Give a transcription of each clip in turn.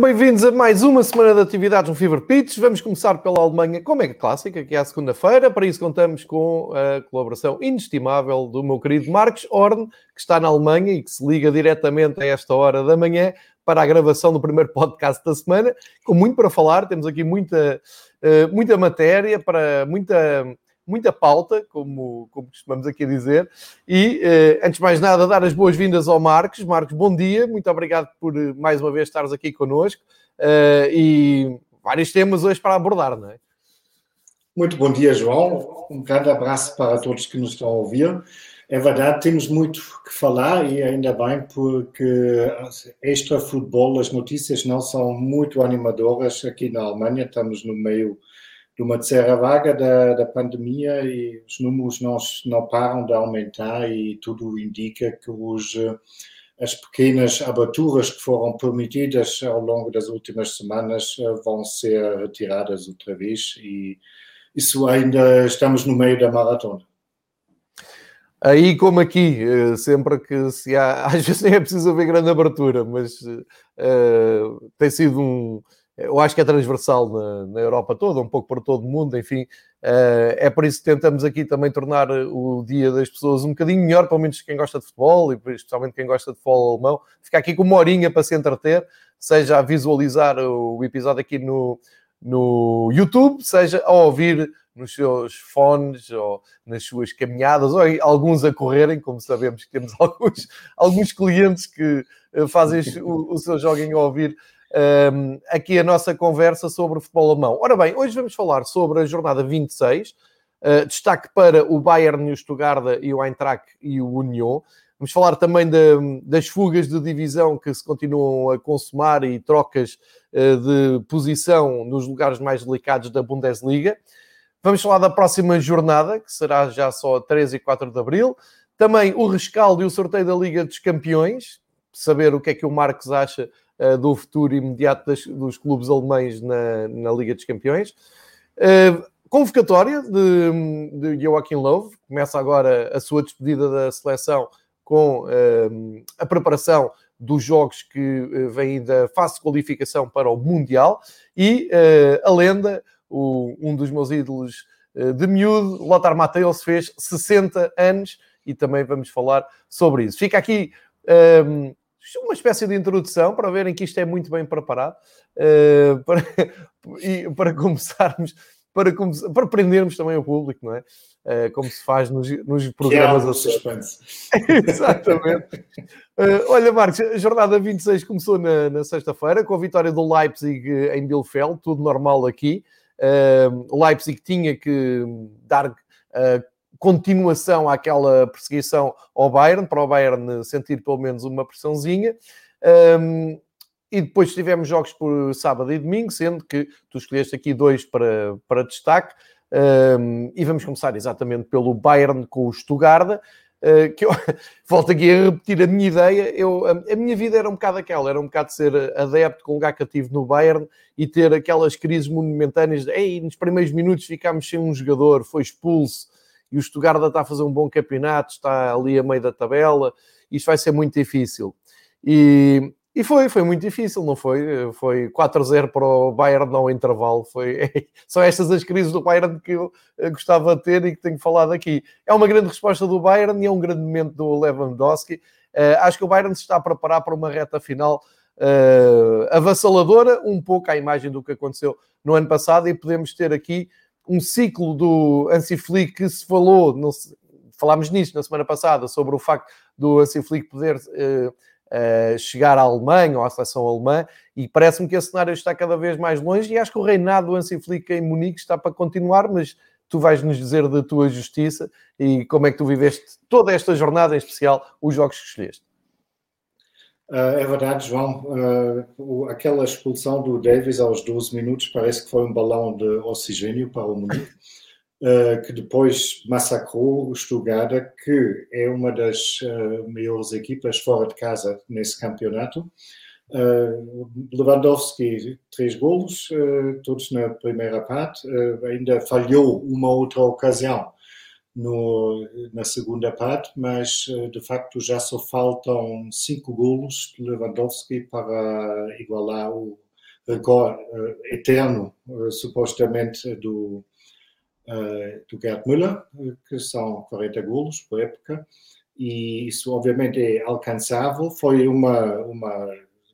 Bem-vindos a mais uma semana de atividades no Fever Pitch. Vamos começar pela Alemanha com a Mega Clássica, que é a segunda-feira. Para isso contamos com a colaboração inestimável do meu querido Marcos Horn, que está na Alemanha e que se liga diretamente a esta hora da manhã para a gravação do primeiro podcast da semana, com muito para falar. Temos aqui muita, eh, muita matéria, para muita muita pauta, como, como costumamos aqui dizer. E, eh, antes de mais nada, dar as boas-vindas ao Marcos. Marcos, bom dia, muito obrigado por eh, mais uma vez estares aqui connosco. Uh, e vários temas hoje para abordar, não é? Muito bom dia, João. Um grande abraço para todos que nos estão a ouvir. É verdade, temos muito que falar e ainda bem porque extra futebol, as notícias não são muito animadoras aqui na Alemanha. Estamos no meio de uma terceira vaga da, da pandemia e os números não, não param de aumentar e tudo indica que os, as pequenas aberturas que foram permitidas ao longo das últimas semanas eh, vão ser retiradas outra vez e isso ainda estamos no meio da maratona. Aí, como aqui, eh, sempre que se há, às vezes nem é preciso haver grande abertura, mas uh, tem sido um, eu acho que é transversal na, na, Europa toda, um pouco para todo o mundo, enfim. Uh, é por isso que tentamos aqui também tornar o dia das pessoas um bocadinho melhor, pelo menos quem gosta de futebol e especialmente quem gosta de futebol alemão. Ficar aqui com uma horinha para se entreter, seja a visualizar o episódio aqui no, no YouTube, seja a ouvir nos seus fones ou nas suas caminhadas, ou alguns a correrem, como sabemos que temos alguns, alguns clientes que eh, fazem o, o seu joguinho a ouvir aqui a nossa conversa sobre o futebol alemão. Ora bem, hoje vamos falar sobre a jornada 26, uh, ah, destaque para o Bayern, o Stuttgart e o Eintracht e o Union. Vamos falar também de, das fugas de divisão que se continuam a consumar e trocas uh, de posição nos lugares mais delicados da Bundesliga. Vamos falar da próxima jornada, que será já só 3 e 4 de abril. Também o rescaldo e o sorteio da Liga dos Campeões, saber o que é que o Marcos acha uh, do futuro imediato das, dos clubes alemães na, na Liga dos Campeões. Uh, convocatória de, de Joachim Löw, começa agora a sua despedida da seleção com uh, a preparação dos jogos que vêm da fase de qualificação para o Mundial e a lenda, o, um dos meus ídolos de miúdo, Lothar Matthäus, fez 60 anos e também vamos falar sobre isso. Fica aqui uma espécie de introdução para verem que isto é muito bem preparado uh, para, e para começarmos, para, para prendermos também o público, não é? Uh, como se faz nos, nos programas a suspense. Exatamente. Uh, olha, Marcos, a jornada 26 começou na, na sexta-feira com a vitória do Leipzig em Bielefeld, tudo normal aqui. o Leipzig tinha que dar continuação àquela perseguição ao Bayern, para o Bayern sentir pelo menos uma pressãozinha. Um, e depois tivemos jogos por sábado e domingo, sendo que tu escolheste aqui dois para, para destaque. Um, e vamos começar exatamente pelo Bayern com o Stuttgart. Uh, que eu volto aqui a repetir a minha ideia. Eu, a, a, minha vida era um bocado aquela, era um bocado ser adepto com lugar cativo no Bayern e ter aquelas crises monumentâneas de Ei, nos primeiros minutos ficámos sem um jogador, foi expulso, e o Stuttgart está a fazer um bom campeonato, está ali a meio da tabela, isto vai ser muito difícil. E, e foi, foi muito difícil, não foi? Foi 4-0 para o Bayern ao intervalo. Foi, são estas as crises do Bayern que eu eh, gostava de ter e que tenho falado aqui. É uma grande resposta do Bayern e é um grande momento do Lewandowski. Uh, acho que o Bayern se está a preparar para uma reta final uh, avassaladora, um pouco à imagem do que aconteceu no ano passado, e podemos ter aqui um ciclo do Ansi Flick que se falou, falámos nisso na semana passada, sobre o facto do Ansi Flick poder uh, uh, chegar à Alemanha ou à seleção alemã, e parece-me que esse cenário está cada vez mais longe, e acho que o reinado do Ansi Flick em Munique está para continuar, mas tu vais nos dizer da tua justiça e como é que tu viveste toda esta jornada, em especial os jogos que escolheste. Uh, é verdade, João. Uh, aquela expulsão do Davis aos 12 minutos parece que foi um balão de oxigênio para o mundo, uh, que depois massacrou o Stuttgart, que é uma das maiores equipas fora de casa nesse campeonato. Lewandowski, três golos, todos na primeira parte. ainda falhou uma outra ocasião no, na segunda parte, mas de facto já só faltam cinco golos de Lewandowski para igualar o recorde eterno, supostamente, do, do Gerd Müller, que são 40 golos por época, e isso obviamente é alcançável. Foi uma, uma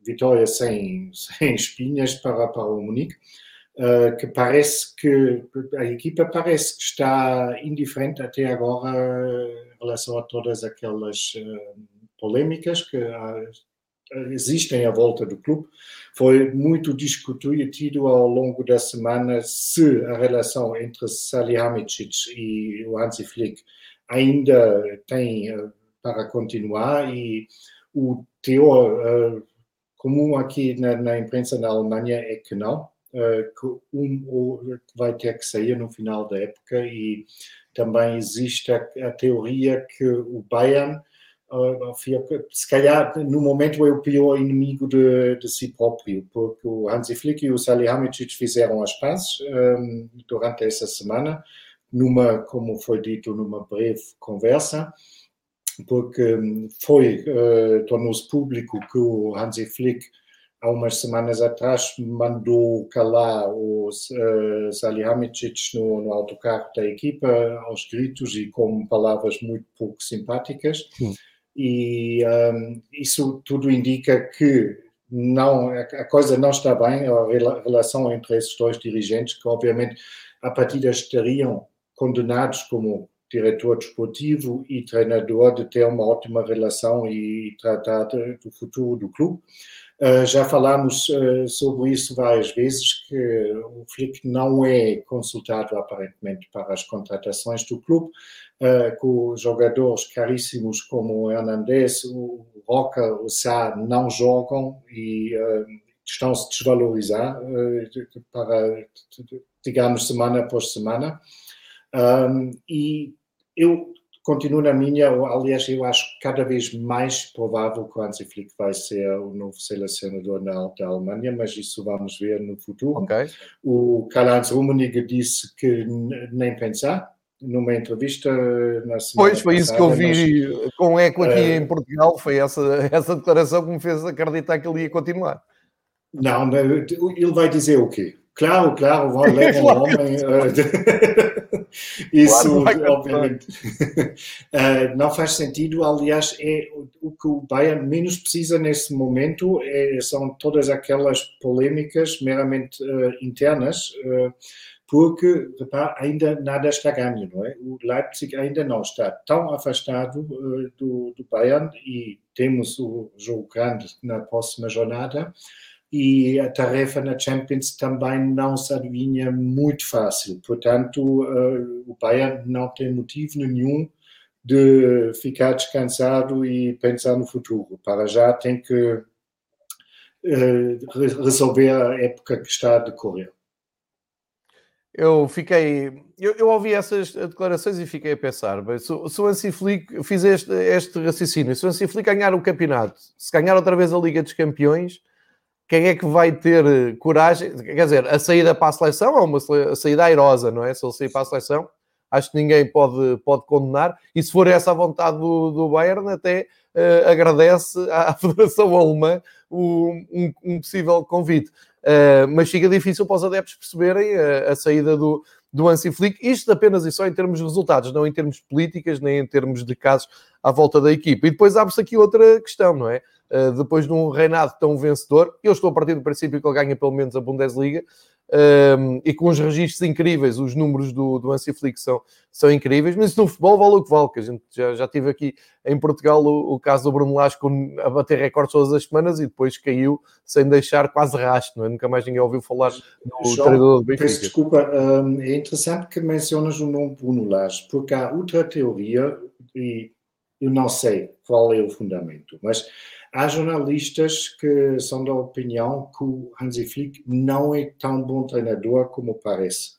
vitória sem, sem espinhas para, para o Munique uh, que parece que a equipa parece que está indiferente até agora em relação a todas aquelas uh, polémicas que uh, existem à volta do clube. Foi muito discutido ao longo da semana se a relação entre Salihamidzic e o Hansi Flick ainda tem para continuar e o teor comum aqui na, na imprensa na Alemanha é que não, eh, que um vai ter que sair no final da época e também existe a, a teoria que o Bayern eh, se calhar no momento é o pior inimigo de, de si próprio, porque o Hansi Flick e o Salihamidzic fizeram as pazes um, ehm, durante essa semana, numa, como foi dito, numa breve conversa, porque foi, uh, tornou-se público que o Hansi Flick há umas semanas atrás mandou calar o uh, Salihamidzic no, no autocarro da equipa aos gritos e com palavras muito pouco simpáticas. Sim. E um, isso tudo indica que não a coisa não está bem, a relação entre esses dois dirigentes, que obviamente a partida estariam condenados como diretor desportivo e treinador de ter uma ótima relação e tratar do futuro do clube. Uh, já falámos uh, sobre isso várias vezes, que o Flick não é consultado aparentemente para as contratações do clube, uh, com jogadores caríssimos como o Hernandez, o Roca, o Sá não jogam e estão se desvalorizar para, digamos, semana após semana. E eu continuo na minha, aliás, eu acho cada vez mais provável que o Hansi Flick vai ser o novo selecionador na, da Alemanha, mas isso vamos ver no futuro. Okay. O Karl-Heinz Rummenigge disse que nem pensar, numa entrevista na semana Pois, foi passada, isso que eu vi mas, com eco aqui uh, em Portugal, foi essa, essa declaração que me fez acreditar que ele ia continuar. Não, ele vai dizer o quê? Claro, claro, vão levar um homem. Uh, isso, claro, obviamente, uh, não faz sentido. Aliás, é o que o Bayern menos precisa nesse momento é, são todas aquelas polêmicas meramente uh, internas, porque repara, ainda nada está ganho, não é? O Leipzig ainda não está tão afastado do, do Bayern e temos o jogo grande na próxima jornada e a tarefa na Champions também não se adivinha muito fácil. Portanto, uh, o Bayern não tem motivo nenhum de ficar descansado e pensar no futuro. Para já tem que uh, resolver a época que está a decorrer. Eu fiquei, eu, eu, ouvi essas declarações e fiquei a pensar, se, se o Ansi Flick, fiz este, este raciocínio, se o Ansi Flick ganhar o campeonato, se ganhar outra vez a Liga dos Campeões, quem é que vai ter eh, coragem? Quer dizer, a saída para a seleção é uma saída airosa, não é? Se ele sair para a seleção, acho que ninguém pode, pode condenar. E se for essa a vontade do, do Bayern, até uh, agradece à Federação Alemã o, um, um, possível convite. Uh, mas fica difícil para os adeptos perceberem a, a saída do, do Hansi Flick, isto apenas e só em termos de resultados, não em termos de políticas, nem em termos de casos à volta da equipa. E depois abre-se aqui outra questão, não é? Uh, depois de um reinado tão vencedor, eu estou a partir do princípio que ele ganha pelo menos a Bundesliga, um, e com os registros incríveis, os números do, do Hansi Flick são, são incríveis, mas no futebol vale o que vale, que a gente já, já tive aqui em Portugal o, o caso do Bruno Lasco a bater recordes todas as semanas e depois caiu sem deixar quase rastro, não é? nunca mais ninguém ouviu falar do João, treinador do Benfica. Peço desculpa, um, é interessante que mencionas o nome Bruno Lage, porque há outra teoria, e eu não sei qual é o fundamento, mas Há jornalistas que são da opinião que o Hansi Flick não é tão bom treinador como parece.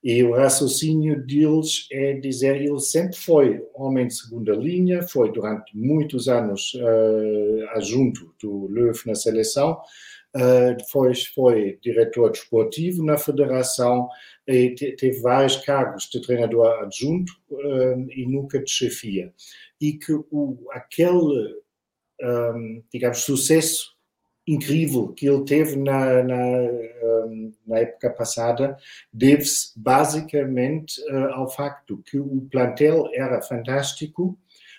E o raciocínio deles é dizer ele sempre foi homem de segunda linha, foi durante muitos anos uh, adjunto do Löw na seleção, uh, depois foi diretor desportivo na federação e teve vários cargos de treinador adjunto um, e nunca de chefia. E que o, aquele, um, digamos, sucesso incrível que ele teve na, na, na época passada deve-se basicamente uh, ao facto que o plantel era fantástico,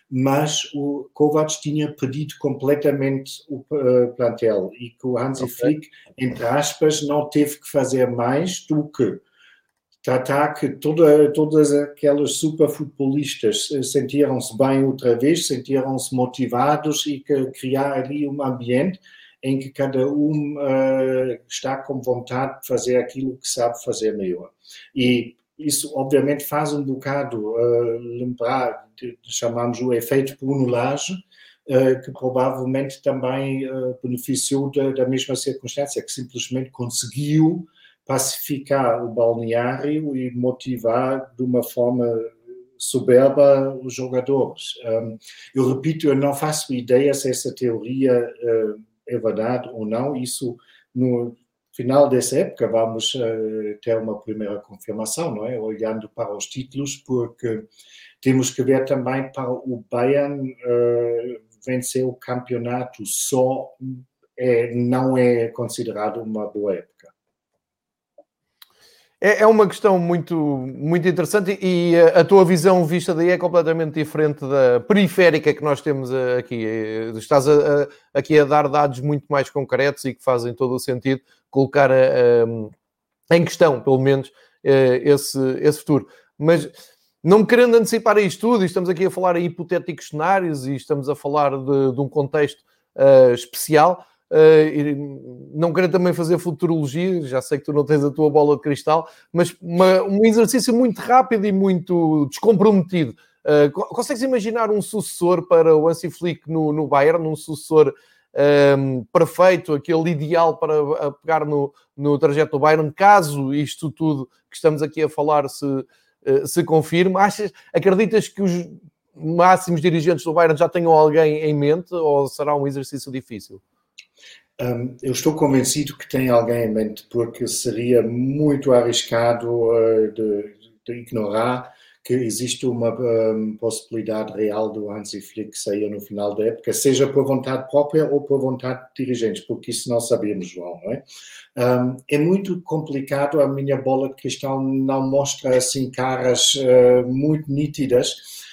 mas o Kovac tinha perdido completamente o uh, plantel e que o Hansi okay. Flick, entre aspas, não teve que fazer mais do que tratar que toda, todas aquelas superfutbolistas eh, sentiram-se bem outra vez, sentiram-se motivados e que criar ali um ambiente em que cada um uh, está com vontade de fazer aquilo que sabe fazer melhor. E isso, obviamente, faz um bocado uh, lembrar, de, chamamos o efeito punulagem, uh, que provavelmente também beneficiou da, da, mesma circunstância, que simplesmente conseguiu pacificar o balneário e motivar de uma forma soberba os jogadores. Eu repito, eu não faço ideia se essa teoria é verdade ou não, isso no final dessa época vamos uh, ter uma primeira confirmação, não é? Olhando para os títulos, porque temos que ver também para o Bayern uh, vencer o campeonato só é, não é considerado uma boa época. É, é uma questão muito, muito interessante e a, a tua visão vista daí é completamente diferente da periférica que nós temos aqui. Eh, estás a, a, aqui a dar dados muito mais concretos e que fazem todo o sentido colocar em questão, pelo menos, eh, esse, esse futuro. Mas não querendo antecipar isto tudo, e estamos aqui a falar em hipotéticos cenários e estamos a falar de, de um contexto uh, especial, Uh, não quero também fazer futurologia, já sei que tu não tens a tua bola de cristal, mas uma, um exercício muito rápido e muito descomprometido. Uh, consegues imaginar um sucessor para o Hansi Flick no, no Bayern, um sucessor um, ehm, perfeito, aquele ideal para pegar no, no trajeto do Bayern, caso isto tudo que estamos aqui a falar se, uh, se confirme? Achas, acreditas que os máximos dirigentes do Bayern já tenham alguém em mente ou será um exercício difícil? Um, eu estou convencido que tem alguém em mente, porque seria muito arriscado uh, de, de, ignorar que existe uma um, possibilidade real do Hansi Flick sair no final da época, seja por vontade própria ou por vontade de dirigentes, porque isso não sabemos, João, não é? Um, é muito complicado, a minha bola de cristal não mostra assim caras uh, muito nítidas.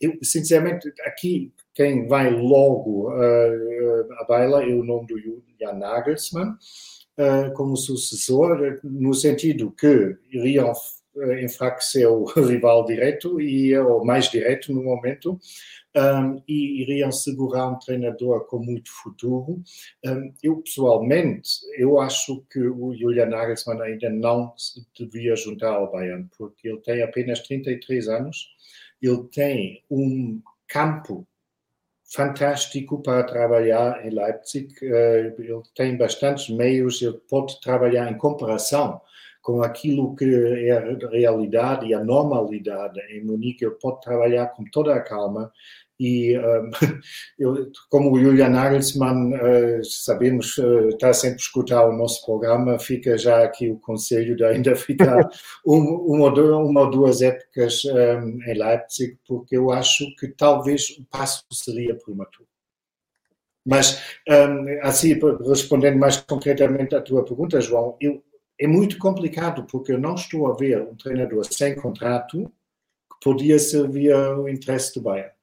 eu, sinceramente, aqui quem vai logo uh, à baila é o nome do Jan Nagelsmann, uh, como sucessor, no sentido que iriam enfraquecer o rival direto, e, ou mais direto no momento, um, e iriam segurar um treinador com muito futuro. Um, eu, pessoalmente, eu acho que o Julian Nagelsmann ainda não se devia juntar ao Bayern, porque ele tem apenas 33 anos, ele tem um campo fantástico para trabalhar em Leipzig. Eh, ele tem bastantes meios, ele pode trabalhar em comparação com aquilo que é a realidade e a normalidade em Munique. Ele pode trabalhar com toda a calma e um, eu, como o Julian Nagelsmann, uh, sabemos, uh, está sempre a escutar o nosso programa, fica já aqui o conselho de ainda ficar um, uma, uma, ou duas épocas um, em Leipzig, porque eu acho que talvez o passo seria prematuro. Mas, assim, respondendo mais concretamente à tua pergunta, João, eu, é muito complicado, porque eu não estou a ver um treinador sem contrato que podia servir ao interesse do Bayern.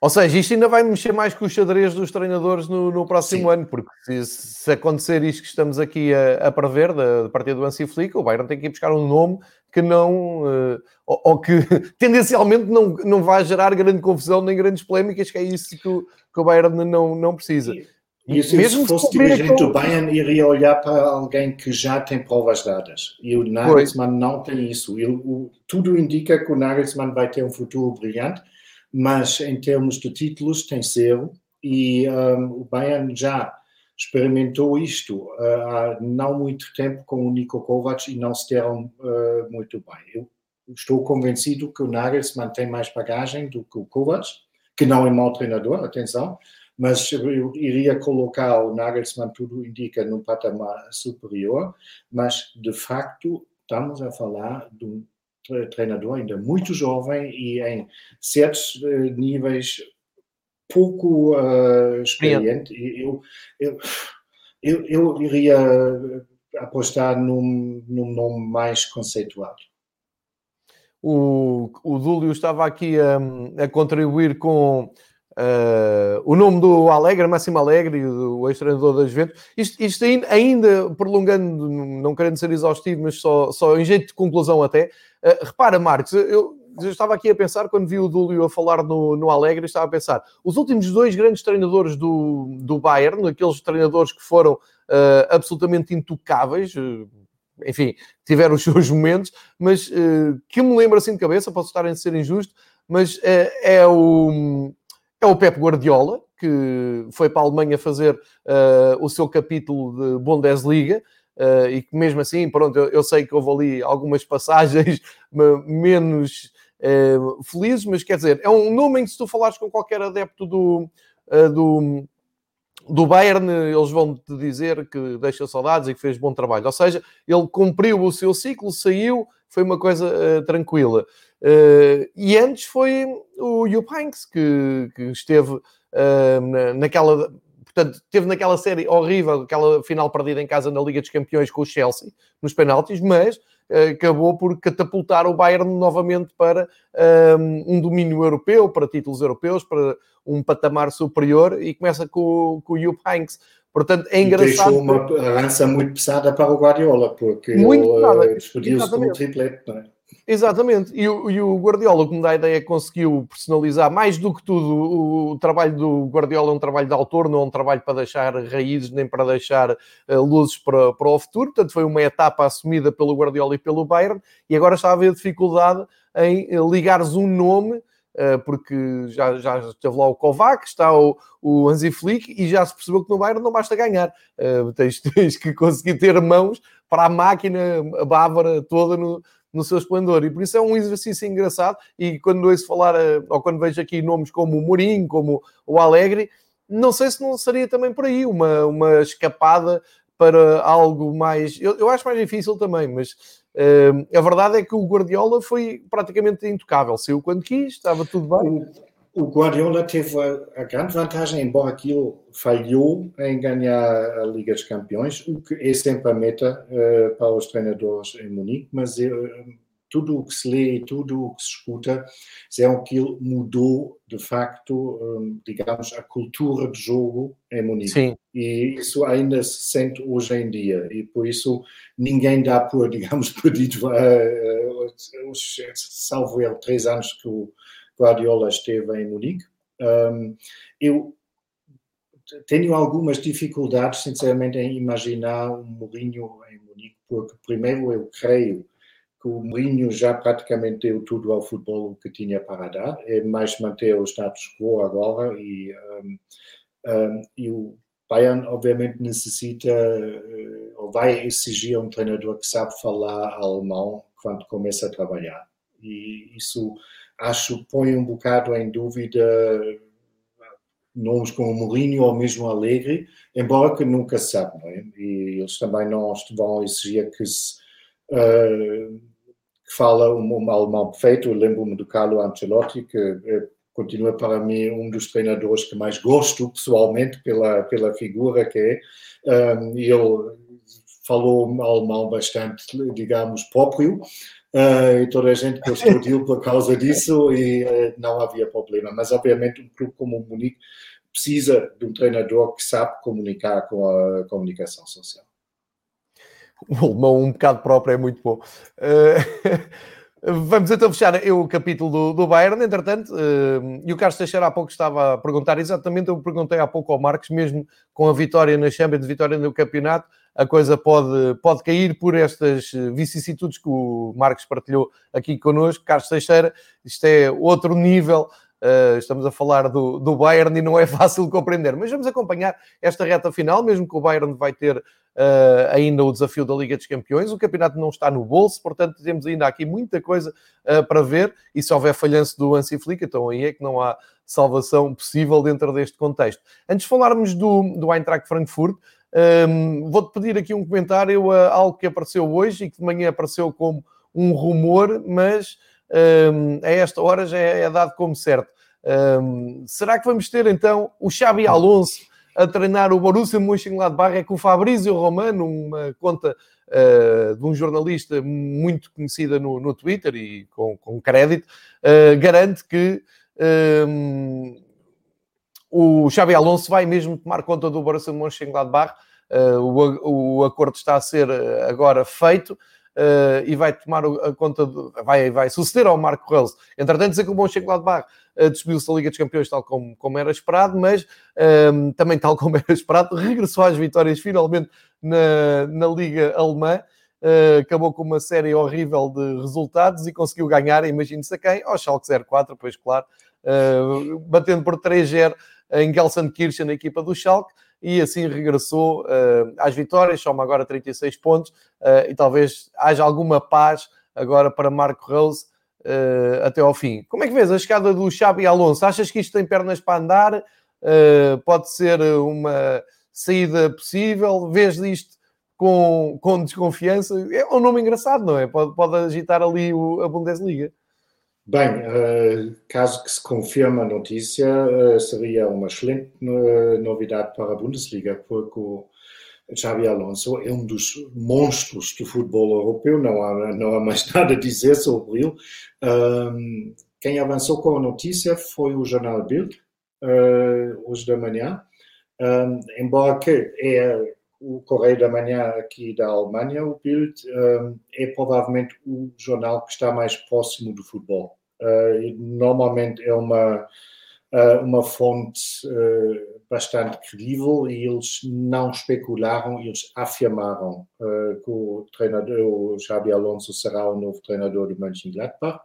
Ou seja, isto ainda vai mexer mais com os xadrez dos treinadores no, no próximo Sim. ano, porque se, se, acontecer isto que estamos aqui a, a prever, da, da partida do Ansi Flick, o Bayern tem que ir buscar um nome que não, uh, ou, ou, que tendencialmente não, não vai gerar grande confusão nem grandes polémicas, que é isso que o, que o Bayern não, não precisa. E se, Mesmo se fosse dirigente do Bayern, iria olhar para alguém que já tem provas dadas. E o Nagelsmann pois. não tem isso. Ele, o, tudo indica que o Nagelsmann vai ter um futuro brilhante, mas em termos de títulos tem zero e um, o Bayern já experimentou isto uh, há não muito tempo com o Niko Kovac e não se deram uh, muito bem. Eu estou convencido que o Nagelsmann tem mais bagagem do que o Kovac, que não é mau treinador, atenção, mas eu iria colocar o Nagelsmann, tudo indica, num patamar superior, mas de facto estamos a falar de um treinador ainda muito jovem e em certos eh, níveis pouco uh, experiente. Eu, eu, eu, eu, iria apostar num, num nome mais conceituado. O, o Dúlio estava aqui a, a contribuir com Uh, o nome do Alegre, Máximo Alegre, o ex-treinador das Juventus, isto, isto, ainda prolongando, não querendo ser exaustivo, mas só, só em jeito de conclusão até. Uh, repara, Marcos, eu, eu, estava aqui a pensar, quando vi o Dúlio a falar no, no Alegre, estava a pensar, os últimos dois grandes treinadores do, do Bayern, aqueles treinadores que foram uh, absolutamente intocáveis, enfim, tiveram os seus momentos, mas que me lembro assim de cabeça, posso estar a ser injusto, mas é o é o Pep Guardiola, que foi para a Alemanha fazer uh, o seu capítulo de Bundesliga. Uh, e que mesmo assim, pronto, eu, eu, sei que houve ali algumas passagens menos uh, felizes, mas quer dizer, é um nome em que se tu falares com qualquer adepto do, do, do Bayern, eles vão te dizer que deixa saudades e que fez bom trabalho. Ou seja, ele cumpriu o seu ciclo, saiu, foi uma coisa tranquila. Uh, e antes foi o Jupp Heynckes que, que esteve uh, na, naquela... Portanto, esteve naquela série horrível, aquela final perdida em casa na Liga dos Campeões com o Chelsea, nos penaltis, mas uh, acabou por catapultar o Bayern novamente para um domínio europeu, para títulos europeus, para um patamar superior, e começa com, com o Jupp Heynckes. Portanto, é engraçado. E deixou uma herança muito pesada para o Guardiola, porque muito ele despediu-se como triplete, não é? Exatamente, e e o Guardiola, como dá a ideia, conseguiu personalizar mais do que tudo. O, trabalho do Guardiola é um trabalho de autor, não é um trabalho para deixar raízes nem para deixar uh, luzes para, para o futuro. Portanto, foi uma etapa assumida pelo Guardiola e pelo Bayern, e agora está a haver dificuldade em eh, ligares um nome uh, porque já, já esteve lá o Kovac, está o, o Hansi Flick e já se percebeu que no Bayern não basta ganhar. Uh, tens, tens, que conseguir ter mãos para a máquina bávara toda no, no seu esplendor. E por isso é um exercício engraçado. E quando ouço falar, eh, ou quando vejo aqui nomes como o Mourinho, como o Alegre, não sei se não seria também por aí uma, uma escapada para algo mais. Eu, eu acho mais difícil também, mas uh, a verdade é que o Guardiola foi praticamente intocável. Saiu quando quis, estava tudo bem. O Guardiola teve a, a, grande vantagem, embora aquilo falhou em ganhar a Liga dos Campeões, o que é sempre a meta uh, para os treinadores em Munique, mas uh, tudo o que se lê e tudo o que se escuta é que ele mudou, de facto, um, digamos, a cultura de jogo em Munique. Sim. E isso ainda se sente hoje em dia, e por isso ninguém dá por, digamos, perdido, uh, uh, salvo ele, três anos que o Guardiola esteve em Munique. Um, eu tenho algumas dificuldades, sinceramente, em imaginar um Mourinho em Munique, porque, primeiro, eu creio que o Mourinho já praticamente deu tudo ao futebol que tinha para dar, é mais manter o status quo agora e, um, um, e o Bayern, obviamente, necessita uh, ou vai exigir um treinador que sabe falar alemão quando começa a trabalhar. E isso acho põe um bocado em dúvida nomes como Mourinho ou mesmo Alegre, embora que nunca se sabe, não é? E eles também não vão exigir que se uh, que fala um, um, alemão perfeito. Eu lembro-me do Carlo Ancelotti, que uh, continua para mim um dos treinadores que mais gosto pessoalmente pela, pela figura que é. Um, ele falou alemão bastante, digamos, próprio, Uh, e toda a gente gostou por causa disso e uh, não havia problema. Mas, obviamente, um clube como o Munique precisa de um treinador que sabe comunicar com a comunicação social. O alemão um bocado próprio é muito bom. Uh, vamos então fechar o capítulo do, do Bayern, entretanto, e o Carlos Teixeira há pouco estava a perguntar exatamente, eu perguntei há pouco ao Marcos, mesmo com a vitória na Champions, vitória no campeonato, a coisa pode, pode cair por estas vicissitudes que o Marcos partilhou aqui connosco. Carlos Teixeira, isto é outro nível Uh, estamos a falar do, do Bayern e não é fácil compreender, mas vamos acompanhar esta reta final, mesmo que o Bayern vai ter uh, ainda o desafio da Liga dos Campeões. O campeonato não está no bolso, portanto, temos ainda aqui muita coisa uh, para ver. E se houver falhanço do Hansi Flick, então aí é que não há salvação possível dentro deste contexto. Antes de falarmos do, do Eintracht Frankfurt, um, ehm, vou-te pedir aqui um comentário a algo que apareceu hoje e que de manhã apareceu como um rumor, mas um, a esta hora já é, é dado como certo. Um, será que vamos ter então o Xabi Alonso a treinar o Borussia Mönchengladbach é que o Fabrício Romano, uma conta uh, de um jornalista muito conhecida no, no Twitter e com, com crédito, uh, garante que um, o Xabi Alonso vai mesmo tomar conta do Borussia Mönchengladbach. Uh, o, o acordo está a ser agora feito uh, e vai tomar a conta, vai, vai suceder ao Marco Reus. Entretanto, dizer que o Mönchengladbach uh, despediu-se da Liga dos Campeões, tal como, como era esperado, mas um, ehm, também tal como era esperado, regressou às vitórias finalmente na, na Liga Alemã. Uh, acabou com uma série horrível de resultados e conseguiu ganhar, imagine-se a quem, ao Schalke 04, pois claro, uh, batendo por 3-0 em Gelsenkirchen, na equipa do Schalke, e assim regressou uh, às vitórias, soma agora 36 pontos uh, e talvez haja alguma paz agora para Marco Rose uh, até ao fim. Como é que vês a chegada do Xabi Alonso? Achas que isto tem pernas para andar? pode ser uma saída possível? Vês isto com, com desconfiança? É um nome engraçado, não é? Pode, pode agitar ali o, a Bundesliga. Bem, uh, caso que se confirme a notícia, uh, seria uma excelente uh, novidade para a Bundesliga, porque o Xabi Alonso é um dos monstros do futebol europeu, não há, não há mais nada a dizer sobre ele. Quem avançou com a notícia foi o jornal Bild, hoje da manhã, embora que é o Correio da Manhã aqui da Alemanha, o Bild, um, é provavelmente o jornal que está mais próximo do futebol. Uh, normalmente é uma, uh, uma fonte uh, bastante credível e eles não especularam, eles afirmaram que o treinador, o Xabi Alonso será o novo treinador do Mönchengladbach.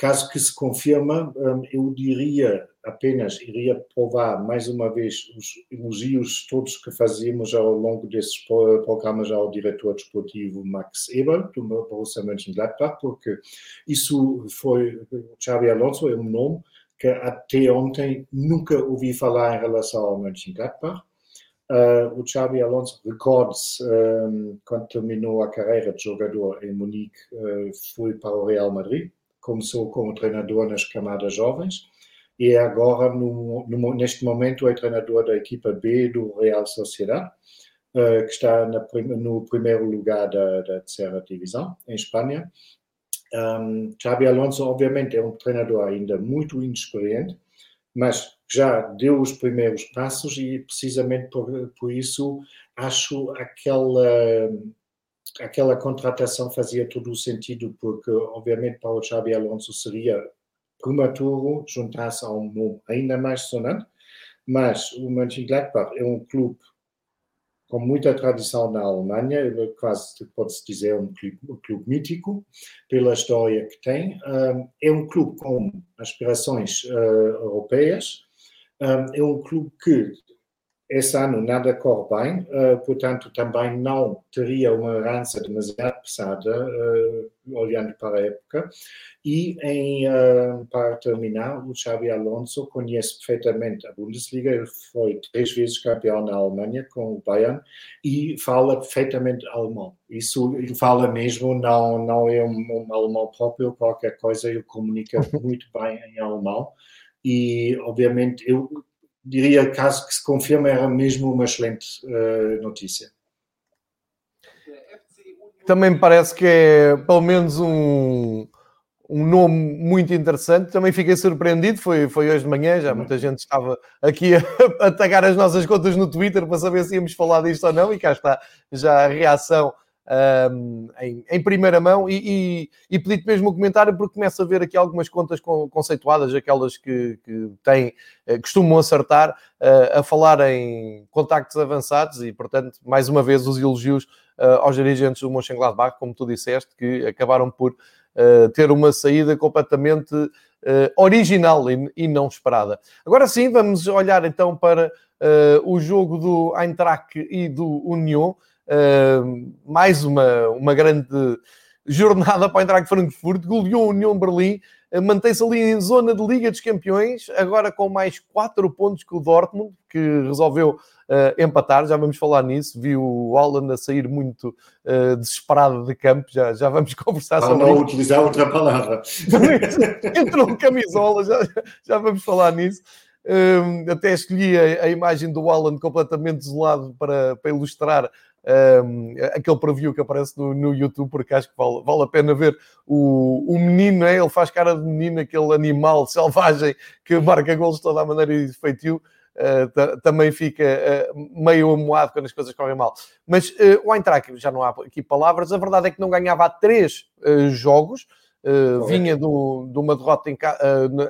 Caso que se confirma, eu diria apenas, iria provar mais uma vez os elogios todos que fazíamos ao longo desses programas ao diretor desportivo Max Eber, do Borussia Mönchengladbach, porque isso foi, o Xabi Alonso é um nome que até ontem nunca ouvi falar em relação ao Mönchengladbach. Uh, o Xabi Alonso, recordes, um, quando terminou a carreira de jogador em Munique, uh, foi para o Real Madrid, começou como treinador nas camadas jovens e agora, no, no, neste momento, é treinador da equipa B do Real Sociedad, uh, que está na, no primeiro lugar da, da terceira divisão, em Espanha. Um, Xabi Alonso, obviamente, é um treinador ainda muito inexperiente, mas já deu os primeiros passos e, precisamente por, por isso, acho aquela aquela contratação fazia todo o sentido, porque, obviamente, para o Xabi Alonso seria prematuro juntar-se a um nome ainda mais sonante, mas o Mönchengladbach é um clube com muita tradição na Alemanha, quase pode-se dizer um clube, um clube, mítico, pela história que tem. É um clube com aspirações uh, europeias, é um clube que esse ano nada corre bem, uh, portanto também não teria uma herança demasiado pesada, uh, olhando para a época. E em, uh, para terminar, o Xabi Alonso conhece perfeitamente a Bundesliga, ele foi três vezes campeão na Alemanha com o Bayern e fala perfeitamente alemão. Isso ele fala mesmo, não, não é um, um alemão próprio, qualquer coisa, ele comunica muito bem em alemão. E, obviamente, eu diria, caso que se confirme, era mesmo uma excelente uh, notícia. Também me parece que é pelo menos um, um nome muito interessante. Também fiquei surpreendido, foi, foi hoje de manhã, já muita gente estava aqui a, a tagar as nossas contas no Twitter para saber se íamos falar disto ou não, e cá está já a reação um, em, em, primeira mão e, e, e pedi-te mesmo um comentário porque começo a ver aqui algumas contas conceituadas, aquelas que, que têm, eh, costumam acertar uh, a falar em contactos avançados e, portanto, mais uma vez os elogios aos dirigentes do Mönchengladbach, como tu disseste, que acabaram por ter uma saída completamente original e, e, não esperada. Agora sim, vamos olhar então para o jogo do Eintracht e do Union. Mais uma, uma grande jornada para entrar em Frankfurt, goleou a União Berlim, eh, mantém-se ali em zona de Liga dos Campeões, agora com mais 4 pontos que o Dortmund, que resolveu uh, empatar, já vamos falar nisso, viu o Holland a sair muito uh, desesperado de campo, já, já vamos conversar ah, sobre não isso. utilizar outra palavra. Entrou de camisola, já, já vamos falar nisso. Um, até escolhi a, a, imagem do Alan completamente desolado para, para ilustrar um, aquele preview que aparece no, no, YouTube, porque acho que vale, vale a pena ver o, o menino, é? ele faz cara de menino, aquele animal selvagem que marca golos de toda a maneira e feitio. Uh, também fica uh, meio amoado quando as coisas correm mal. Mas uh, o Eintracht, já não há aqui palavras, a verdade é que não ganhava há três jogos, vinha do, de uma derrota em,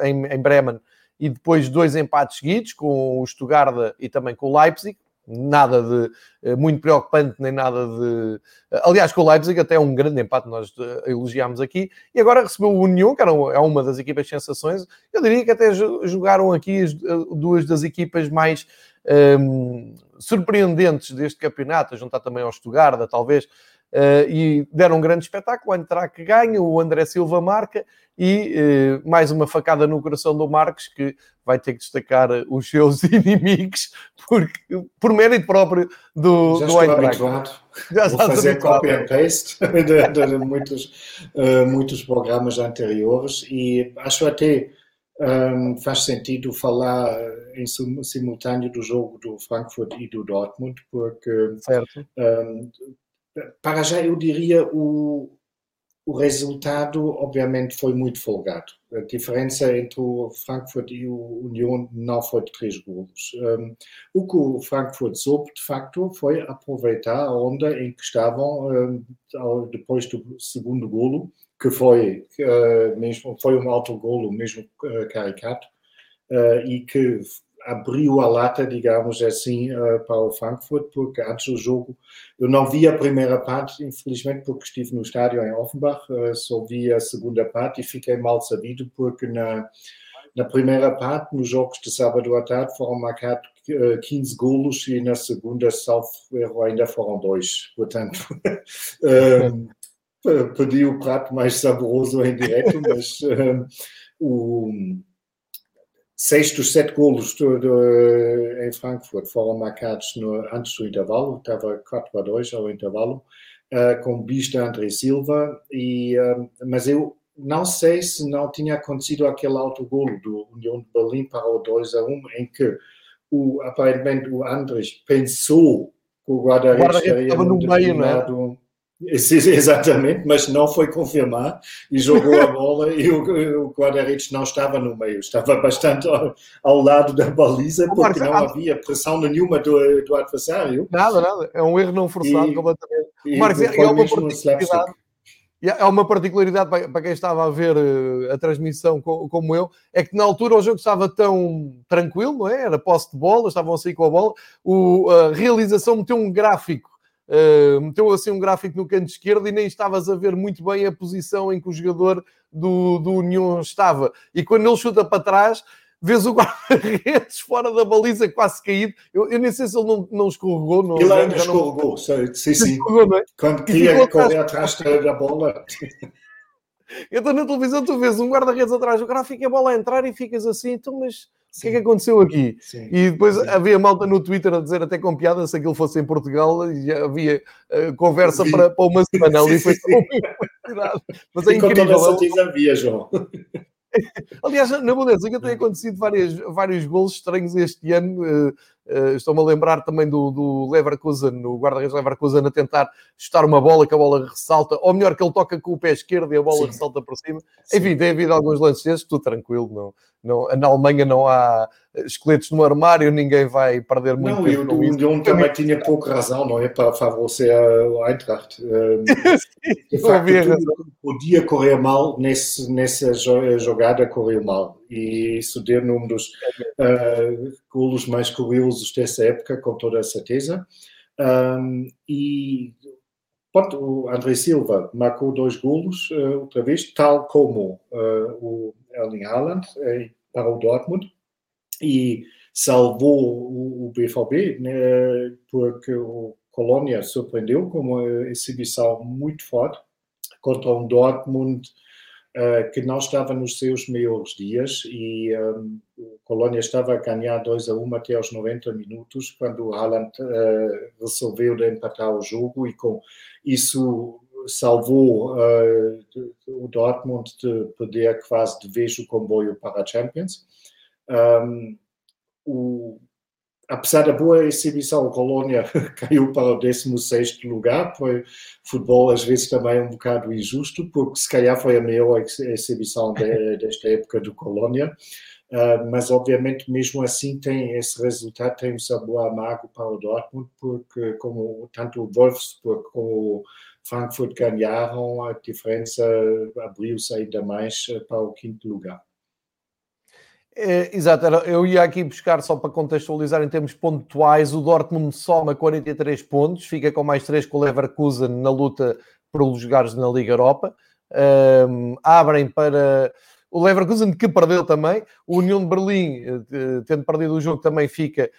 em, em Bremen e depois dois empates seguidos com o Stuttgart e também com o Leipzig nada de eh, muito preocupante, nem nada de. Eh, aliás, com o Leipzig até um grande empate, nós eh, elogiámos aqui, e agora recebeu o União, que era é uma das equipas sensações. Eu diria que até jogaram aqui as duas das equipas mais um, ehm, surpreendentes deste campeonato, a juntar também ao Stuttgart, talvez. Uh, e deram um grande espetáculo. O que ganha, o André Silva marca e uh, mais uma facada no coração do Marcos que vai ter que destacar os seus inimigos porque, por mérito próprio do, Já do Eintracht. Já Vou fazer copy and paste de, de, muitos, uh, muitos programas anteriores e acho até um, faz sentido falar em simultâneo do jogo do Frankfurt e do Dortmund, porque um, para já eu diria o, o resultado obviamente foi muito folgado. A diferença entre o Frankfurt e o Union não foi de três golos. Um, o que o Frankfurt soube, de facto, foi aproveitar a onda em que estavam um, depois do segundo golo, que foi, uh, mesmo, foi um autogolo mesmo uh, caricato, uh, e que abriu a lata, digamos assim, uh, para o Frankfurt, porque antes do jogo eu não vi a primeira parte, infelizmente, porque estive no estádio em Offenbach, uh, só vi a segunda parte e fiquei mal sabido, porque na, na primeira parte, nos jogos de sábado à tarde, foram marcados uh, eh, 15 golos e na segunda, salvo erro, ainda foram dois. Portanto, pedi o prato mais saboroso em direto, mas o seis dos sete golos do, do, em Frankfurt foram marcados no, antes do intervalo, estava 4 a 2 ao intervalo, uh, com bis de André Silva, e, uh, mas eu não sei se não tinha acontecido aquele autogolo do União de Berlim para o 2 a 1, em que o, aparentemente o Andres pensou que o guarda-redes estaria no meio, não é? Exatamente, mas não foi confirmar e jogou a bola e o, o guarda-redes não estava no meio, estava bastante ao, ao lado da baliza porque não havia pressão nenhuma do, do adversário. Nada, nada, é um erro não forçado e, completamente. E Marcos, é, é uma particularidade, é uma particularidade para quem estava a ver eh, a transmissão como eu, é que na altura o jogo estava tão tranquilo, não é? Era posse de bola, estavam a sair com a bola, o, a realização meteu um gráfico Uh, meteu assim um gráfico no canto esquerdo e nem estavas a ver muito bem a posição em que o jogador do, do União estava. E quando ele chuta para trás, vês o guarda-redes fora da baliza quase caído. Eu, eu, nem sei se ele não, não escorregou. Não, ele ainda escorregou, não... sim, sim. É? Quando queria correr atrás da bola. Então na televisão tu vês um guarda-redes atrás do gráfico e a bola a entrar e ficas assim, então mas o que é que aconteceu aqui? Sim. E depois Sim. havia malta no Twitter a dizer até com piada se aquilo fosse em Portugal e já havia uh, conversa para, para uma semana ali. Foi Mas é e incrível. Com certeza havia, João. Aliás, na Bundesliga tem acontecido várias, vários gols estranhos este ano. Uh, uh, Estou-me a lembrar também do, do Leverkusen, o guarda-redes Leverkusen, a tentar chutar uma bola que a bola ressalta, ou melhor, que ele toca com o pé esquerdo e a bola Sim. ressalta por cima. Sim. Enfim, tem havido alguns lances desses, tudo tranquilo, não, não, na Alemanha não há esqueletos no armário, ninguém vai perder muito não, tempo. Não, e o União também tinha pouca razão, não é? Para favorecer a Eintracht. de facto, tudo podia correr mal, nesse, nessa jogada correu mal. E isso deu num dos uh, golos mais curiosos dessa época, com toda a certeza. Um, e Pronto, o André Silva marcou dois golos uh, outra vez, tal como uh, o Erling Haaland para o Dortmund e salvou o, o BVB né, porque o Colônia surpreendeu com uma exibição muito forte contra um Dortmund uh, que não estava nos seus melhores dias e um, o Colônia estava a ganhar 2 a 1 até aos 90 minutos, quando o Haaland uh, resolveu de empatar o jogo e com isso salvou uh, o Dortmund de perder quase de vez o comboio para a Champions. Um, o, apesar da boa exibição, o Colônia caiu para o 16 lugar. Foi futebol, às vezes, também um bocado injusto, porque se calhar foi a melhor exibição de, desta época do Colônia. Uh, mas, obviamente, mesmo assim, tem esse resultado tem um sabor amargo para o Dortmund, porque como tanto o Wolfsburg como o Frankfurt ganharam, a diferença abriu-se ainda mais para o quinto lugar. É, exato, eu ia aqui buscar só para contextualizar em termos pontuais, o Dortmund soma 43 pontos, fica com mais 3 com o Leverkusen na luta pelos lugares na Liga Europa. Um, abrem para o Leverkusen que perdeu também, o União de Berlim, eh, tendo perdido o jogo, também fica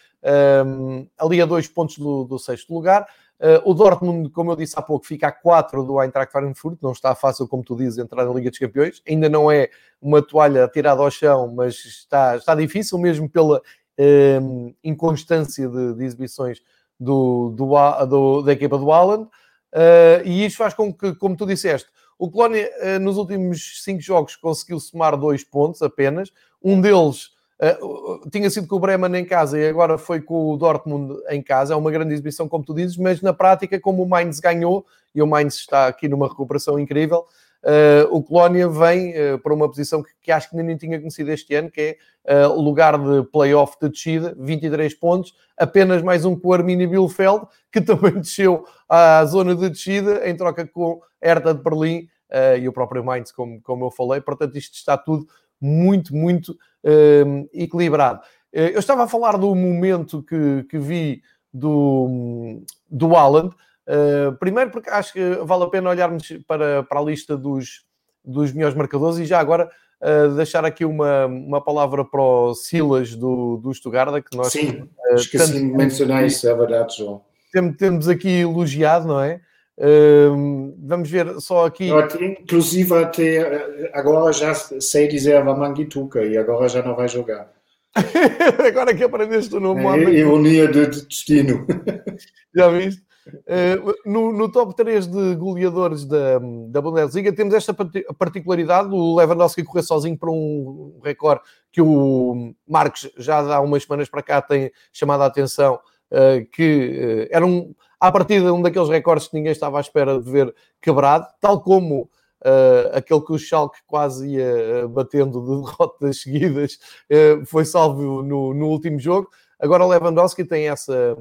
um, ali a dois pontos do, do sexto lugar. Uh, o Dortmund, como eu disse há pouco, fica a 4 do Eintracht Frankfurt. Não está fácil, como tu dizes, entrar na Liga dos Campeões. Ainda não é uma toalha tirada ao chão, mas está, está difícil, mesmo pela uh, inconstância de, de, exibições do, do, do, da equipa do Haaland. Uh, e isto faz com que, como tu disseste, o Colónia nos últimos 5 jogos conseguiu somar dois pontos apenas. Um deles Uh, tinha sido com o Bremen em casa e agora foi com o Dortmund em casa. É uma grande exibição, como tu dizes, mas na prática, como o Mainz ganhou e o Mainz está aqui numa recuperação incrível, uh, o Colónia vem uh, para uma posição que, que, acho que nem tinha conhecido este ano, que é lugar de playoff de descida, 23 pontos, apenas mais um com o Arminia Bielefeld, que também desceu à zona de descida em troca com Hertha de Berlim e o próprio Mainz, como, como eu falei. Portanto, isto está tudo muito, muito uh, equilibrado. Uh, eu estava a falar do momento que, que vi do, do Alan. Uh, primeiro porque acho que vale a pena olharmos para, para a lista dos, dos melhores marcadores e já agora uh, deixar aqui uma, uma palavra para o Silas do, do Stuttgart, que nós... Sim, uh, esqueci de mencionar isso, é verdade, João. Temos, temos aqui elogiado, não é? Vamos ver só aqui. Inclusive, até agora já sei dizer a Manguituca e agora já não vai jogar. agora que aprendeste o nome. É, ironia de destino. já viste? Uh, no, no, top 3 de goleadores da, da Bundesliga temos esta particularidade: o Lewandowski correr sozinho para um recorde que o Marcos já há umas semanas para cá tem chamado a atenção, uh, que era um à partida, um daqueles recordes que ninguém estava à espera de ver quebrado, tal como uh, aquele que o Schalke quase ia uh, batendo de derrotas seguidas, uh, foi salvo no, no, último jogo. Agora Lewandowski tem essa,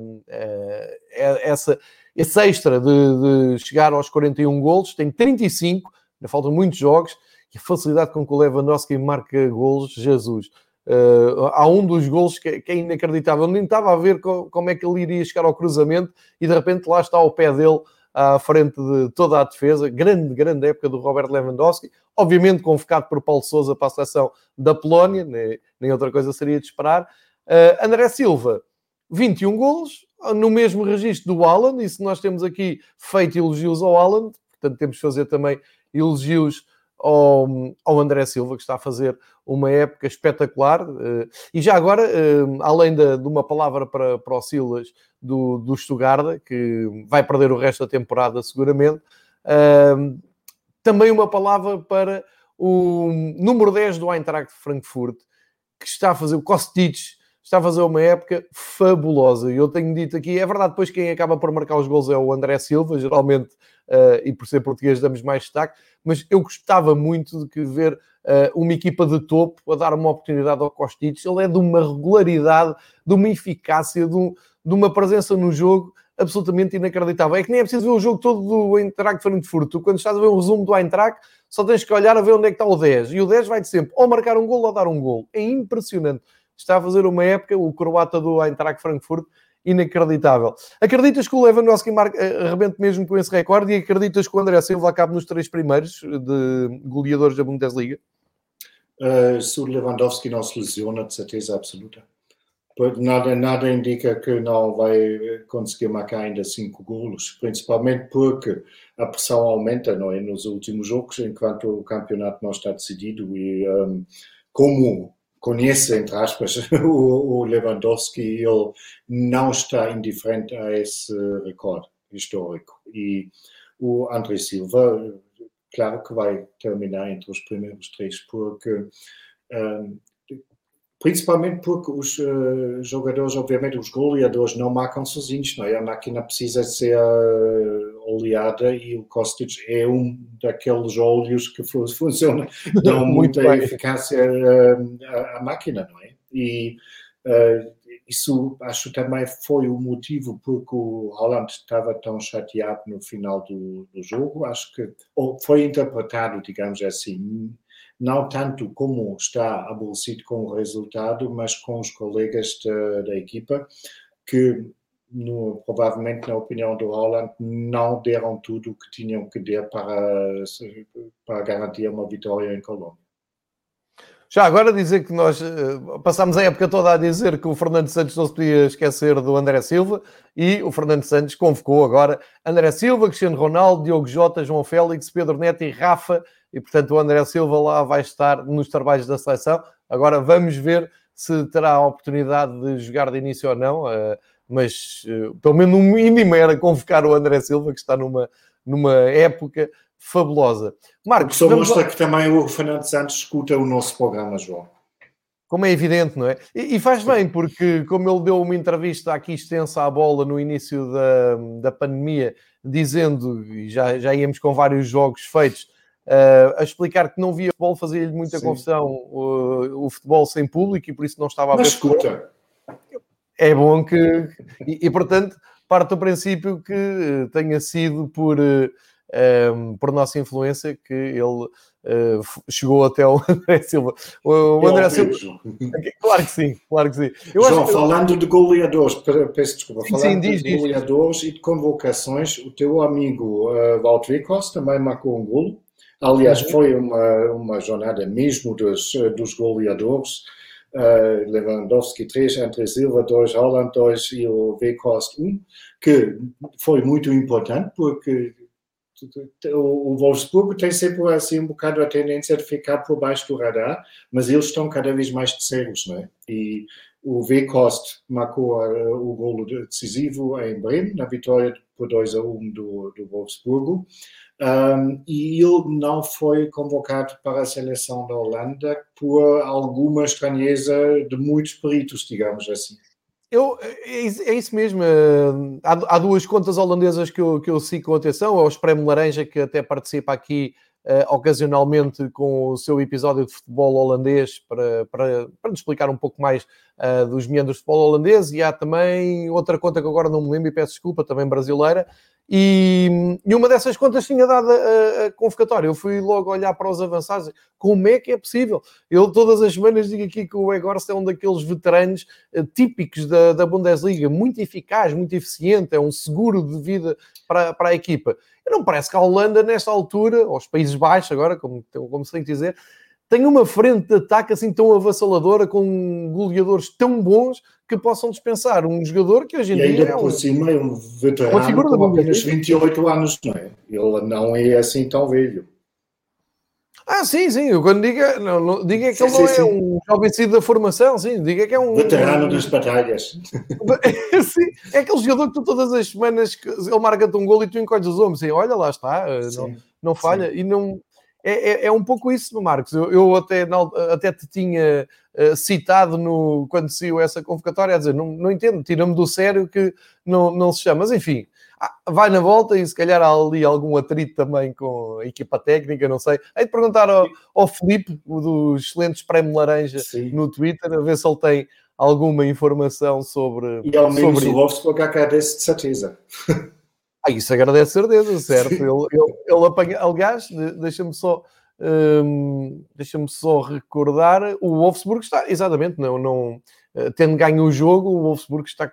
essa, esse extra de, de, chegar aos 41 golos, tem 35, ainda faltam muitos jogos, e a facilidade com que o Lewandowski marca golos, Jesus. Uh, há um dos gols que, que, é inacreditável. Nem estava a ver co, como é que ele iria chegar ao cruzamento e de repente lá está o pé dele à frente de toda a defesa. Grande, grande época do Robert Lewandowski. Obviamente convocado por Paulo Sousa para a seleção da Polónia, nem, nem outra coisa seria de esperar. Uh, André Silva, 21 golos, no mesmo registro do Alan, e se nós temos aqui feito elogios ao Alan, portanto temos de fazer também elogios ao, ao André Silva, que está a fazer uma época espetacular. Eh, e já agora, eh, além de, de uma palavra para, para o Silas do, do que vai perder o resto da temporada seguramente, eh, também uma palavra para o número 10 do Eintracht Frankfurt, que está a fazer o Kostic, está a fazer uma época fabulosa. E eu tenho dito aqui, é verdade, depois quem acaba por marcar os gols é o André Silva, geralmente, uh, e por ser português damos mais destaque, mas eu gostava muito de ver uh, uma equipa de topo a dar uma oportunidade ao Kostic. Ele é de uma regularidade, de uma eficácia, de, um, de uma presença no jogo absolutamente inacreditável. É que nem é preciso ver o jogo todo do Eintracht Frankfurt. Tu, quando estás a ver o resumo do Eintracht, só tens que olhar a ver onde é que está o 10. E o 10 vai-te sempre ou marcar um gol ou dar um gol. É impressionante. Está a fazer uma época, o croata do Eintracht Frankfurt inacreditável. Acreditas que o Lewandowski marca, eh, arrebente mesmo com esse recorde e acreditas que o André Silva acabe nos três primeiros de goleadores da Bundesliga? Uh, se o Lewandowski não se lesiona, de certeza absoluta. Nada, nada indica que não vai conseguir marcar ainda cinco golos, principalmente porque a pressão aumenta não é, nos últimos jogos, enquanto o campeonato não está decidido. E um, como conhece, entre aspas, o, Lewandowski, ele não está indiferente a esse recorde histórico. E o André Silva, claro que vai terminar entre os primeiros três, porque um, principalmente porque os uh, jogadores, obviamente, os goleadores não marcam sozinhos, não é? A máquina precisa ser uh, oleada e o Kostic é um daqueles óleos que funciona, dão muita eficácia uh, à, à, máquina, não é? E isso acho também foi o motivo porque o Holland estava tão chateado no final do, do jogo, acho que ou foi interpretado, digamos assim, não tanto como está aborrecido com o resultado, mas com os colegas da, da equipa que no, provavelmente, na opinião do Holland, não deram tudo o que tinham que dar para, para garantir uma vitória em Colômbia. Já agora dizer que nós uh, passámos a época toda a dizer que o Fernando Santos não se podia esquecer do André Silva e o Fernando Santos convocou agora André Silva, Cristiano Ronaldo, Diogo Jota, João Félix, Pedro Neto e Rafa e portanto o André Silva lá vai estar nos trabalhos da seleção. Agora vamos ver se terá a oportunidade de jogar de início ou não, uh, mas uh, pelo menos no mínimo era convocar o André Silva, que está numa, numa época fabulosa. Marcos, só mostra que também o Fernando Santos escuta o nosso programa, João. Como é evidente, não é? E, e faz bem, porque como ele deu uma entrevista aqui extensa à bola no início da, da pandemia, dizendo, e já, já íamos com vários jogos feitos, uh, a explicar que não via futebol, fazia-lhe muita Sim. confusão o, o, futebol sem público e por isso não estava a ver. Mas escuta. É bom que. E, e, portanto, parte do princípio que eh, tenha sido por, uh, por nossa influência que ele. Uh, chegou até o André Silva. O, André Silva. Claro que sim, claro que sim. Eu João, que... falando de goleadores, peço desculpa, falando sim, diz, de goleadores diz. e de convocações, o teu amigo uh, Walter também marcou um golo. Aliás, uhum. foi uma, uma jornada mesmo dos, dos goleadores. Uh, Lewandowski 3, André Silva 2, Holland 2 e o Weghorst 1, que foi muito importante porque o Wolfsburgo tem sempre assim um bocado a tendência de ficar por baixo do radar, mas eles estão cada vez mais terceiros, não é? E o Weghorst marcou uh, o golo decisivo em Bremen, na vitória por 2 a 1 do, do Wolfsburgo. Um, e ele não foi convocado para a seleção da Holanda por alguma estranheza de muitos peritos, digamos assim. Eu, é, é isso mesmo. Eh, há, há, duas contas holandesas que eu, que eu sigo com atenção. É o Espremo Laranja, que até participa aqui uh, ocasionalmente com o seu episódio de futebol holandês para, para, para nos explicar um pouco mais uh, dos meandros de futebol holandês. E há também outra conta que agora não me lembro e peço desculpa, também brasileira, e, e, uma dessas contas tinha dado a, a, convocatória. Eu fui logo olhar para os avançados. Como é que é possível? Eu todas as semanas digo aqui que o Egorst é um daqueles veteranos uh, típicos da, da, Bundesliga, muito eficaz, muito eficiente, é um seguro de vida para, para a equipa. E não parece que a Holanda, nesta altura, ou os Países Baixos agora, como, como se tem que dizer, tem uma frente de ataque assim tão avassaladora, com goleadores tão bons que possam dispensar um jogador que hoje em e dia. ainda é por cima é um veterano com apenas 28 anos, não é? Ele não é assim tão velho. Ah, sim, sim. Eu quando digo, não, não, digo é que sim, ele não sim, é sim. um jovem da formação, sim. Digo é que é um. Veterano das batalhas. sim, é aquele jogador que tu todas as semanas ele marca-te um gol e tu encolhes os ombros. Sim, olha, lá está, não, não falha. E não, é, é, é, um pouco isso, Marcos. Eu, eu até, até te tinha uh, citado no, quando saiu essa convocatória, a dizer, não, não entendo, tira-me do sério que não, não se chama. Mas enfim, ah, vai na volta e se calhar há ali algum atrito também com a equipa técnica, não sei. Hei de perguntar ao, ao Felipe, o dos excelentes Prémio Laranja, Sim. no Twitter, a ver se ele tem alguma informação sobre. E ao menos sobre o Wolfsburg agradece de certeza. Ah, isso agradece certeza, certo? ele, ele, ele apanha, aliás, deixa-me só, hum, deixa-me só recordar, o Wolfsburg está, exatamente, não, não, tendo ganho o jogo, o Wolfsburg está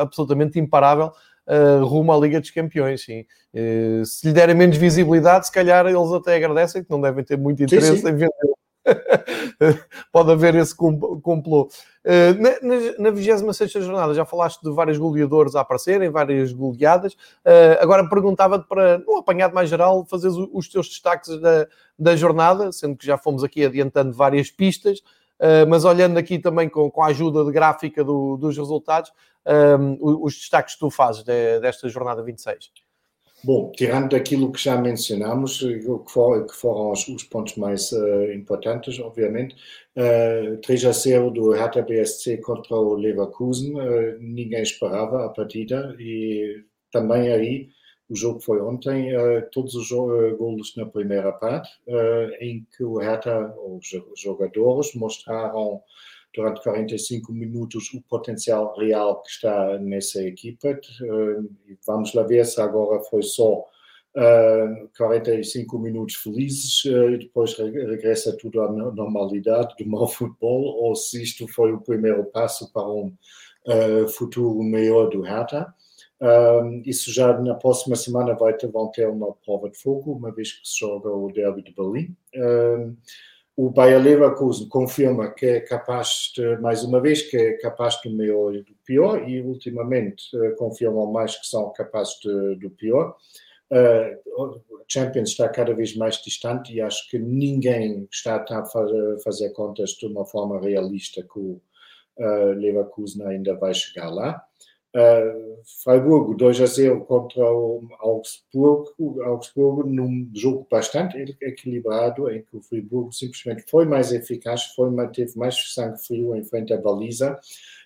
absolutamente imparável uh, rumo à Liga dos Campeões, sim. Uh, se lhe derem menos visibilidade, se calhar eles até agradecem, que não devem ter muito interesse sim, sim. em vender. Pode haver esse complô. Uh, na, na 26 jornada já falaste de vários goleadores a aparecerem, várias goleadas. Uh, agora perguntava-te para, no apanhado mais geral, fazeres os teus destaques da, da jornada, sendo que já fomos aqui adiantando várias pistas. Uh, mas olhando aqui também com, com a ajuda de gráfica do, dos resultados, os destaques que tu fazes de, desta jornada 26? Bom, tirando daquilo que já mencionamos, que, for, que foram os, os, pontos mais uh, importantes, obviamente, uh, 3 a 0 do Hertha BSC contra o Leverkusen, uh, ninguém esperava a partida e também aí o jogo foi ontem, todos os golos na primeira parte, em que o Hertha, os jogadores, mostraram durante 45 minutos o potencial real que está nessa equipa. Uh, vamos lá ver se agora foi só uh, 45 minutos felizes uh, e depois regressa tudo à normalidade do mau futebol ou se isto foi o primeiro passo para um futuro melhor do Hertha. Isso já na próxima semana vai ter, vão ter uma prova de fogo, uma vez que se joga o Derby de Berlim. O Bayer Leverkusen confirma que é capaz, de, mais uma vez, que é capaz do melhor e do pior, e ultimamente uh, confirmam mais que são capazes de, do pior. Uh, Champions está cada vez mais distante e acho que ninguém está a fazer contas de uma forma realista que o uh, Leverkusen ainda vai chegar lá. Uh, Freiburg 2 a 0 contra o Augsburgo, Augsburgo num jogo bastante equilibrado em que o Freiburg simplesmente foi mais eficaz, foi, teve mais sangue frio em frente à baliza.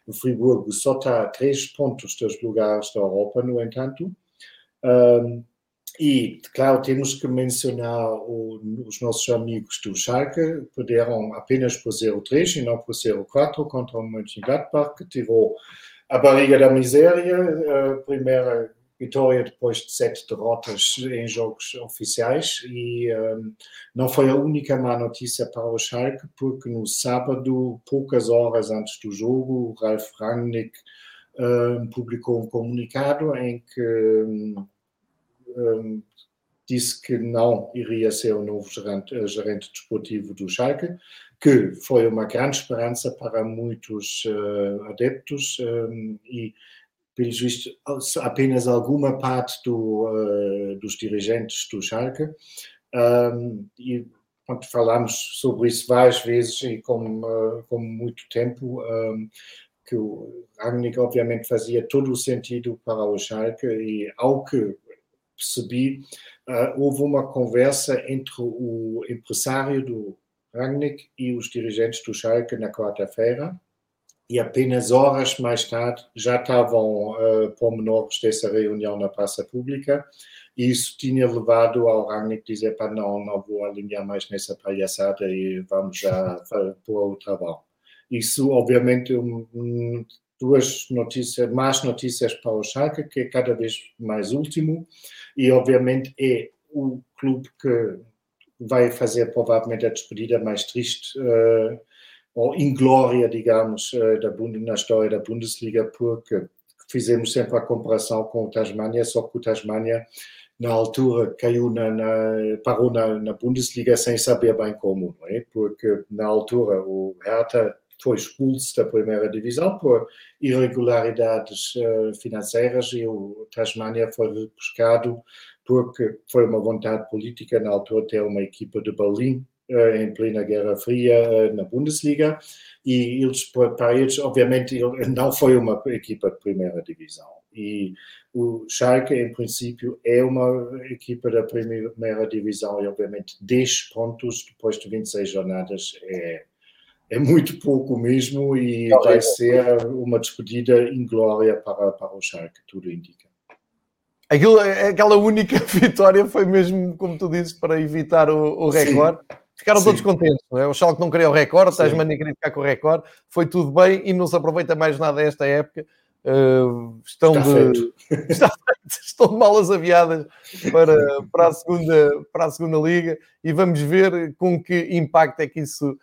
O Friburgo só está a três pontos dos lugares da Europa, no entanto. Um, e, claro, temos que mencionar o, os nossos amigos do Schalke, perderam apenas por 0-3 e não por 0-4 contra o Mönchengladbach, que teve a barriga da miséria, a primeira vitória depois de sete derrotas em jogos oficiais e um, não foi a única má notícia para o Schalke, porque no sábado, poucas horas antes do jogo, Ralf Rangnick um, publicou um comunicado em que um, disse que não iria ser o novo gerente, gerente desportivo do Schalke, que foi uma grande esperança para muitos uh, adeptos um, eh, e, pelo visto, apenas alguma parte do, uh, dos dirigentes do Schalke. Um, e quando falamos sobre isso várias vezes e com, uh, com muito tempo, um, que o Rangnick obviamente fazia todo o sentido para o Schalke e ao que percebi, houve uma conversa entre o empresário do Rangnick e os dirigentes do Schalke na quarta-feira. E apenas horas mais tarde já estavam uh, pormenores dessa reunião na praça pública. E isso tinha levado ao Rangnick dizer para não, não vou alinhar mais nessa palhaçada e vamos já pôr o trabalho. Isso, obviamente, um, duas notícias, más notícias para o Schalke, que é cada vez mais último, e obviamente é o clube que vai fazer provavelmente a despedida mais triste uh, ou inglória, digamos, uh, da na história da Bundesliga, porque fizemos sempre a comparação com o Tasmania, só que o Tasmania na altura caiu na, na parou na, na, Bundesliga sem saber bem como, é? Porque na altura o Hertha foi expulso da primeira divisão por irregularidades uh, financeiras e o Tasmania foi repescado porque foi uma vontade política na altura ter uma equipa de Berlim uh, em plena Guerra Fria uh, na Bundesliga e eles, para eles, obviamente, não foi uma equipa de primeira divisão. E o Schalke, em princípio, é uma equipa da primeira divisão e, obviamente, 10 pontos depois de 26 jornadas é, é muito pouco mesmo e vai ser uma despedida inglória para, para o Schalke, tudo indica. Aquilo, aquela única vitória foi mesmo, como tu dizes, para evitar o, o recorde. Sim. Ficaram Sim. todos contentes, não é? O Schalke não queria o recorde, o Tasmania queria ficar com o recorde, foi tudo bem e não se aproveita mais nada esta época. Uh, estão, de, está estão de malas aviadas para, para, a segunda, para a segunda liga e vamos ver com que impacto é que isso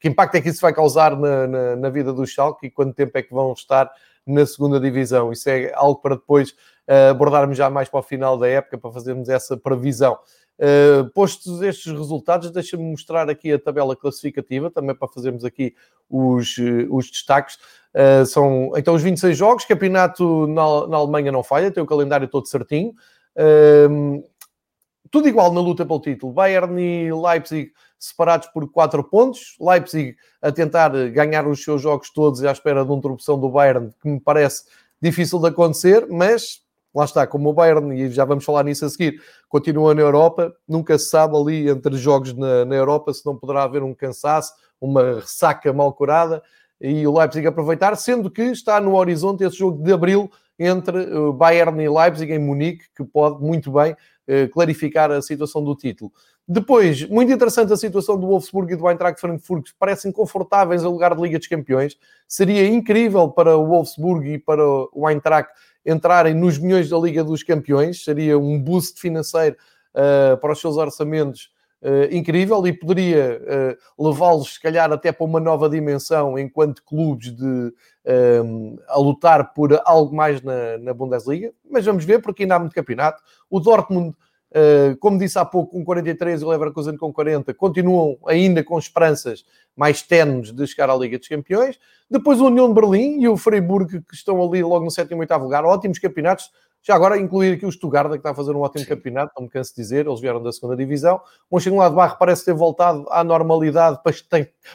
que impacto é que isso vai causar na, na, na, vida do Schalke e quanto tempo é que vão estar na segunda divisão. Isso é algo para depois uh, abordarmos já mais para o final da época, para fazermos essa previsão. Uh, postos estes resultados, deixa-me mostrar aqui a tabela classificativa, também para fazermos aqui os, os destaques. Uh, são então os 26 jogos, campeonato na, na Alemanha não falha, tem o calendário todo certinho. Uh, tudo igual na luta pelo título. Bayern e Leipzig separados por 4 pontos. Leipzig a tentar ganhar os seus jogos todos à espera de uma interrupção do Bayern, que me parece difícil de acontecer, mas lá está, como o Bayern, e já vamos falar nisso a seguir, continua na Europa, nunca se sabe ali entre jogos na, na Europa se não poderá haver um cansaço, uma ressaca mal curada, e o Leipzig aproveitar, sendo que está no horizonte esse jogo de abril entre Bayern e Leipzig em Munique, que pode muito bem eh, clarificar a situação do título. Depois, muito interessante a situação do Wolfsburg e do Eintracht Frankfurt, que parecem confortáveis a lugar de Liga dos Campeões. Seria incrível para o Wolfsburg e para o Eintracht entrarem nos milhões da Liga dos Campeões. Seria um boost financeiro uh, para os seus orçamentos uh, incrível e poderia uh, levá-los, se calhar, até para uma nova dimensão enquanto clubes de, a lutar por algo mais na, na Bundesliga. Mas vamos ver, porque ainda há muito campeonato. O Dortmund Uh, como disse há pouco, com 43 e o Leverkusen com 40, continuam ainda com esperanças mais tenues de chegar à Liga dos Campeões. Depois o União de Berlim e o Freiburg, que estão ali logo no sétimo e oitavo lugar, ótimos campeonatos. Já agora incluir aqui o Stuttgart, que está a fazer um ótimo Sim. campeonato, não me canso de dizer, eles vieram da segunda divisão. O Mönchengladbach parece ter voltado à normalidade para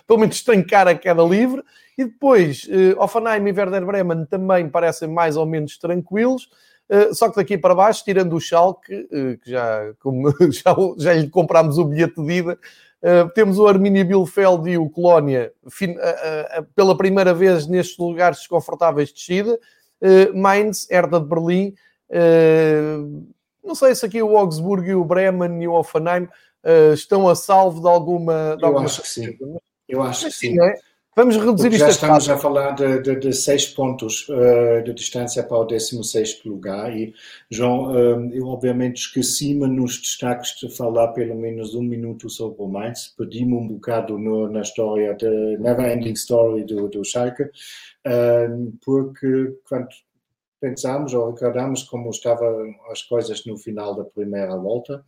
pelo menos estancar a queda livre. E depois, uh, Offenheim e Werder Bremen também parecem mais ou menos tranquilos. Eh, só que daqui para baixo, tirando o Schalke, uh, que já, como, já, já lhe comprámos o bilhete de ida, uh, temos o Arminia Bielefeld e o Colónia pela primeira vez nestes lugares desconfortáveis de descida. Mainz, Hertha de Berlim, não sei se aqui o Augsburg e o Bremen e o Offenheim estão a salvo de alguma... De Eu alguma acho que sim. Eu acho que sim. É? Vamos reduzir Porque isto já estamos a falar de, de, de seis pontos uh, de distância para o 16 lugar e, João, uh, eu obviamente esqueci-me nos destaques de falar pelo menos um minuto sobre o Mainz, perdi-me um bocado no, na história, da Never Ending Story do, do Schalke, uh, porque quando pensamos ou recordamos como estavam as coisas no final da primeira volta,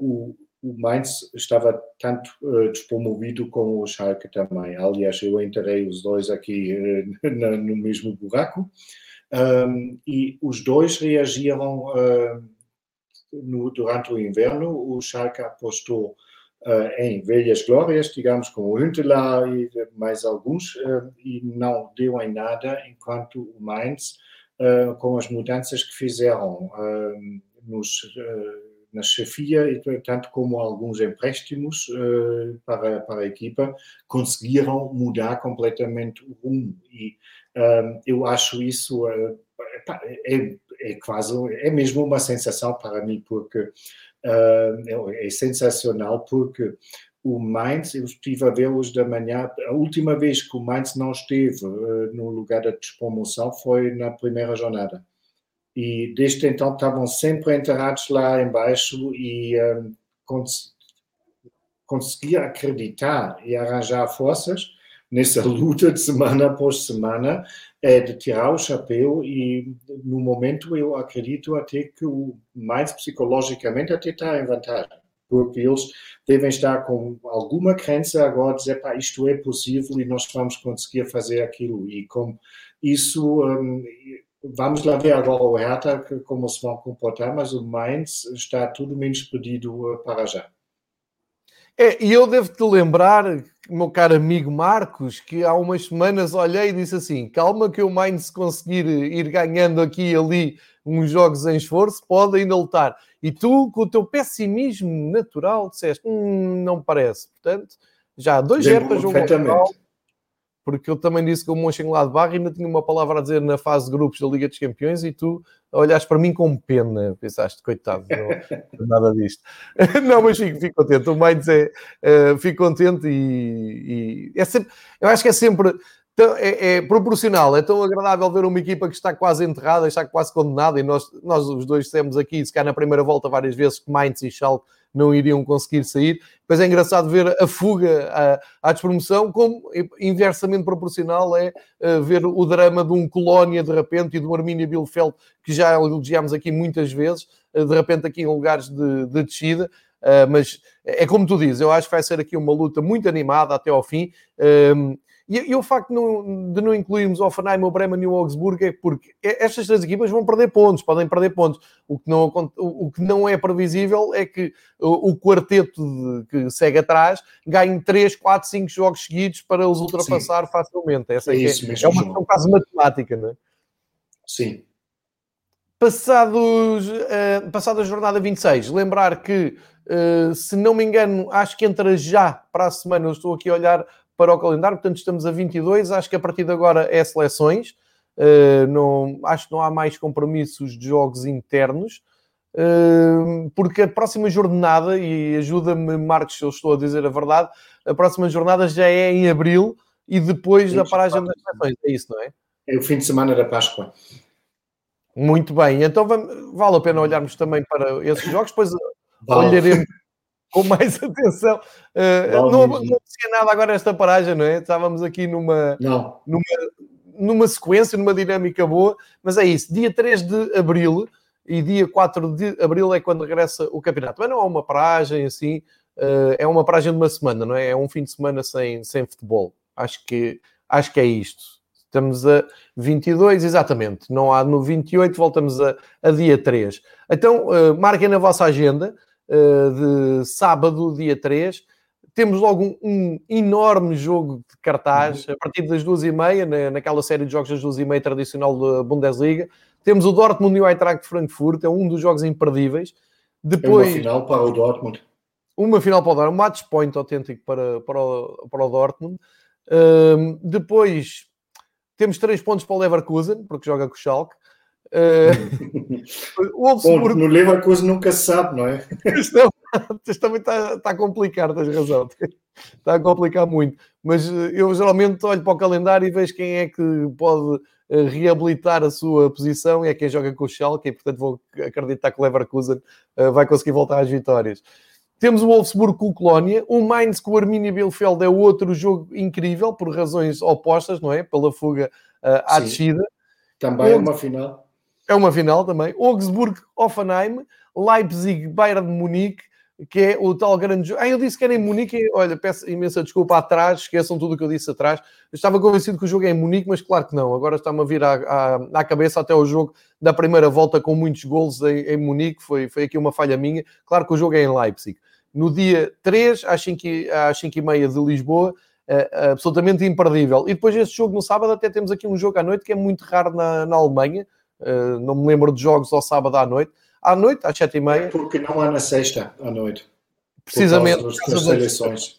o o Mainz estava tanto uh, despromovido como o Schalke também. Aliás, eu entrei os dois aqui uh, no mesmo buraco um, e os dois reagiram uh, no, durante o inverno. O Schalke apostou em velhas glórias, digamos, como Huntelaar e mais alguns, e não deu em nada, enquanto o Mainz, com as mudanças que fizeram nos na chefia e, tanto como alguns empréstimos uh, para, para a equipa, conseguiram mudar completamente o rumo. E uh, eu acho isso uh, é, é, quase, é mesmo uma sensação para mim, porque é, é sensacional, porque o Mainz, eu estive a hoje da manhã, a última vez que o Mainz não esteve no lugar da despromoção foi na primeira jornada. E desde então estavam sempre enterrados lá embaixo e um, cons conseguia acreditar e arranjar forças nessa luta de semana após semana é de tirar o chapéu e no momento eu acredito até que o mais psicologicamente até está em vantagem porque eles devem estar com alguma crença agora dizer pá, isto é possível e nós vamos conseguir fazer aquilo e com isso um, Vamos lá ver agora o Hertha como se vão comportar, mas o Mainz está tudo menos pedido eh, para já. É, e eu devo-te lembrar, meu caro amigo Marcos, que há umas semanas olhei e disse assim: calma, que o Mainz conseguir ir ganhando aqui e ali uns jogos em esforço, pode ainda lutar. E tu, com o teu pessimismo natural, disseste: hum, não parece. Portanto, já dois Hertas jogam porque eu também disse que o Mönchengladbach ainda tinha uma palavra a dizer na fase de grupos da Liga dos Campeões e tu olhaste para mim com pena, pensaste, coitado, não, nada disto. não, mas fico, fico contente, o Mainz é, uh, fico contente e, e, é sempre, eu acho que é sempre, Então, é, é, proporcional, é tão agradável ver uma equipa que está quase enterrada, está quase condenada, e nós, nós os dois temos aqui, se calhar na primeira volta várias vezes, que Mainz e Schalke não iriam conseguir sair. Mas é engraçado ver a fuga à, à despromoção, como inversamente proporcional é uh, ver o drama de um Colónia de repente e um Arminia Bielefeld, que já elogiámos aqui muitas vezes, uh, de repente aqui em lugares de, de descida. Uh, mas é como tu dizes, eu acho que vai ser aqui uma luta muito animada até ao fim. Uh, e, e, o facto de não, de não incluirmos Offenheim, o Bremen e o Augsburgo é porque estas três equipas vão perder pontos, podem perder pontos. O que não, o que não é previsível é que o, o quarteto de, que segue atrás ganhe 3, 4, 5 jogos seguidos para os ultrapassar Sim. facilmente. Essa é, é, isso é, é uma questão quase matemática, não é? Sim. Passados, uh, passada a jornada 26, lembrar que, uh, se não me engano, acho que entra já para a semana, eu estou aqui a olhar para o calendário, portanto estamos a 22, acho que a partir de agora é seleções, uh, não, acho que não há mais compromissos de jogos internos, uh, porque a próxima jornada, e ajuda-me Marcos se eu estou a dizer a verdade, a próxima jornada já é em Abril e depois da paragem das seleções, é isso, não é? É o fim de semana da Páscoa. Muito bem, então vamos, vale a pena olharmos também para esses jogos, depois vale. olharemos com mais atenção. Uh, não, não, não nada agora esta paragem, não é? Estávamos aqui numa, numa, numa sequência, numa dinâmica boa, mas é isso. Dia 3 de abril e dia 4 de abril é quando regressa o campeonato. Mas não é uma paragem assim, uh, é uma paragem de uma semana, não é? É um fim de semana sem, sem futebol. Acho que, acho que é isto. Estamos a 22, exatamente. Não há no 28, voltamos a, a dia 3. Então, uh, marquem na vossa agenda de sábado, dia 3. Temos logo um, um, enorme jogo de cartaz a partir das duas e meia, na, naquela série de jogos das duas e meia tradicional da Bundesliga. Temos o Dortmund e o Eintracht de Frankfurt, é um dos jogos imperdíveis. Depois, é uma final para o Dortmund. Uma final para o Dortmund, um match point autêntico para, para, o, para o Dortmund. Uh, depois temos três pontos para o Leverkusen, porque joga com o Schalke. Uh. Bom, no Leverkusen nunca se sabe, não é? Isto, é, isto também está, está a complicar, tens razão. Está a complicar muito. Mas eh, eu geralmente olho para o calendário e vejo quem é que pode eh, reabilitar a sua posição e é quem joga com o Schalke e portanto vou acreditar que o Leverkusen vai conseguir voltar às vitórias. Temos o Wolfsburg com o Colónia, o Mainz com o Arminia Bielefeld é outro jogo incrível por razões opostas, não é? Pela fuga uh, à Sim. descida. Também é uma final. É uma final também. Augsburg, Offenheim, Leipzig, Bayern de Munique, que é o tal grande jogo. Ah, eu disse que era em Munique. Olha, peço imensa desculpa atrás, esqueçam tudo o que eu disse atrás. Eu estava convencido que o jogo é em Munique, mas claro que não. Agora está-me a vir à, à, à, cabeça até o jogo da primeira volta com muitos golos em, em Munique. Foi, foi aqui uma falha minha. Claro que o jogo é em Leipzig no dia 3, às 5, às 5 e meia de Lisboa, uh, absolutamente imperdível. E depois esse jogo no sábado, até temos aqui um jogo à noite que é muito raro na, na Alemanha, não me lembro de jogos ao sábado à noite. À noite, às 7 e meia. Porque não há na sexta à noite. Precisamente. Das eleições.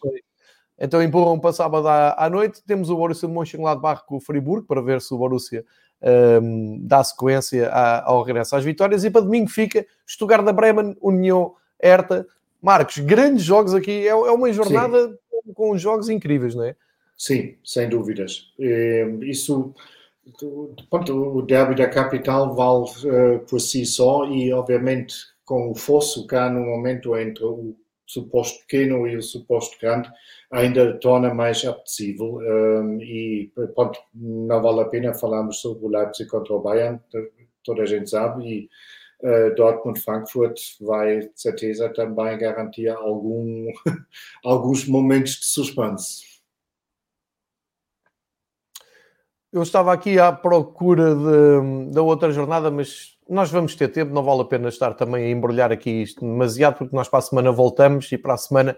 Então empurram para sábado à, à noite. Temos o Borussia de Mönchengladbach com o Friburgo, para ver se o Borussia um, ehm, dá sequência ao regresso às vitórias. E para domingo fica Stuttgart da Bremen, União Herta, Marcos, grandes jogos aqui. É, é uma jornada com, com, jogos incríveis, não é? Sim, sem dúvidas. É, isso, pronto, o derby da capital vale uh, por si só e, obviamente, com o fosso cá no momento entre o suposto pequeno e o suposto grande, ainda torna mais apetecível. Um, e, pronto, não vale a pena falarmos sobre o Leipzig contra o Bayern, toda a gente sabe, e Uh, Dortmund-Frankfurt vai, certeza, também garantir algum, alguns momentos de suspense. Eu estava aqui à procura de, da outra jornada, mas nós vamos ter tempo, não vale a pena estar também a embrulhar aqui isto demasiado, porque nós para a semana voltamos e para a semana,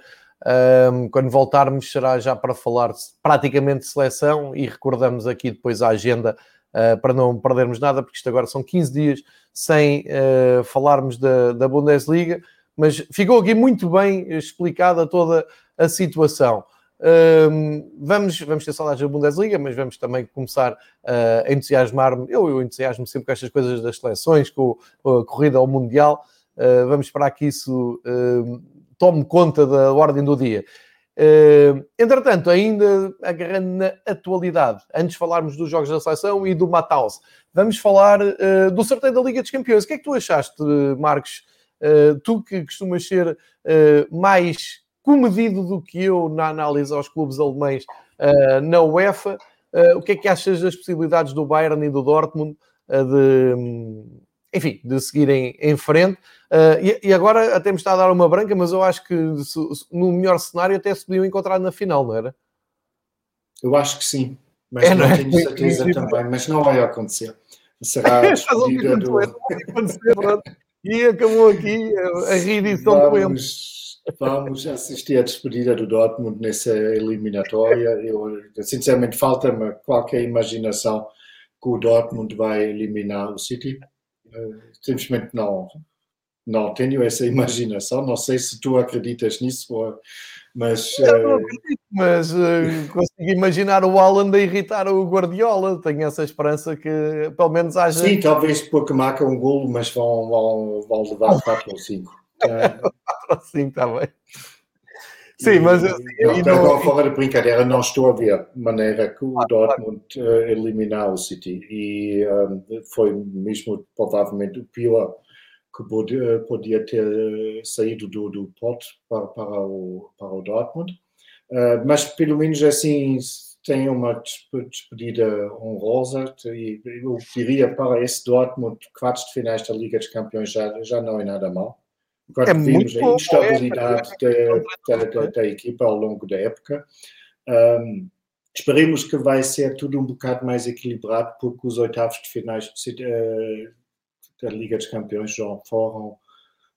um, quando voltarmos, será já para falar praticamente de seleção e recordamos aqui depois a agenda uh, para não perdermos nada, porque isto agora são 15 dias sem uh, falarmos da, da, Bundesliga, mas ficou aqui muito bem explicada toda a situação. Um, vamos, vamos ter saudades da Bundesliga, mas vamos também começar uh, a entusiasmar-me. Eu, eu entusiasmo sempre com estas coisas das seleções, com a corrida ao Mundial. Uh, vamos esperar que isso uh, tome conta da ordem do dia. Entretanto, ainda agarrando na atualidade, antes de falarmos dos jogos da seleção e do Mataus, vamos falar uh, do sorteio da Liga dos Campeões. O que é que tu achaste, Marcos? Tu que costumas ser mais comedido do que eu na análise aos clubes alemães na UEFA, o que é que achas das possibilidades do Bayern e do Dortmund de, enfim, de seguirem em frente? Uh, e, e, agora até me está a dar uma branca, mas eu acho que se, no melhor cenário até se podiam encontrar na final, não era? Eu acho que sim, mas é, não, não é? tenho certeza também, mas não vai acontecer. Será a despedida do... E acabou aqui a reedição vamos, vamos assistir à despedida do Dortmund nessa eliminatória. Eu, sinceramente, falta-me qualquer imaginação que o Dortmund vai eliminar o City. Uh, simplesmente não, não tenho essa imaginação, não sei se tu acreditas nisso, mas. Eu não eh, acredito, mas uh, consigo imaginar o Alan a irritar o Guardiola, tenho essa esperança que pelo menos haja. Sim, talvez porque marca um golo, mas vão, vão, vão levar 4 ou 5. 4 ou 5, está bem. Sim, mas eu, não, não, fora de brincadeira, não estou a ver maneira que o Dortmund uh, eliminar o City e um, foi mesmo provavelmente o pior que podia, podia ter eh, saído do, do pote para, para, o, para o Dortmund. Uh, mas pelo menos assim tem uma despedida honrosa e eu diria para esse Dortmund, quartos de finais da Liga dos Campeões já, já não é nada mal. Agora é vimos a instabilidade é, da, da, da, equipa ao longo da época. Um, esperemos que vai ser tudo um bocado mais equilibrado, porque os oitavos de finais uh, da Liga dos Campeões já foram,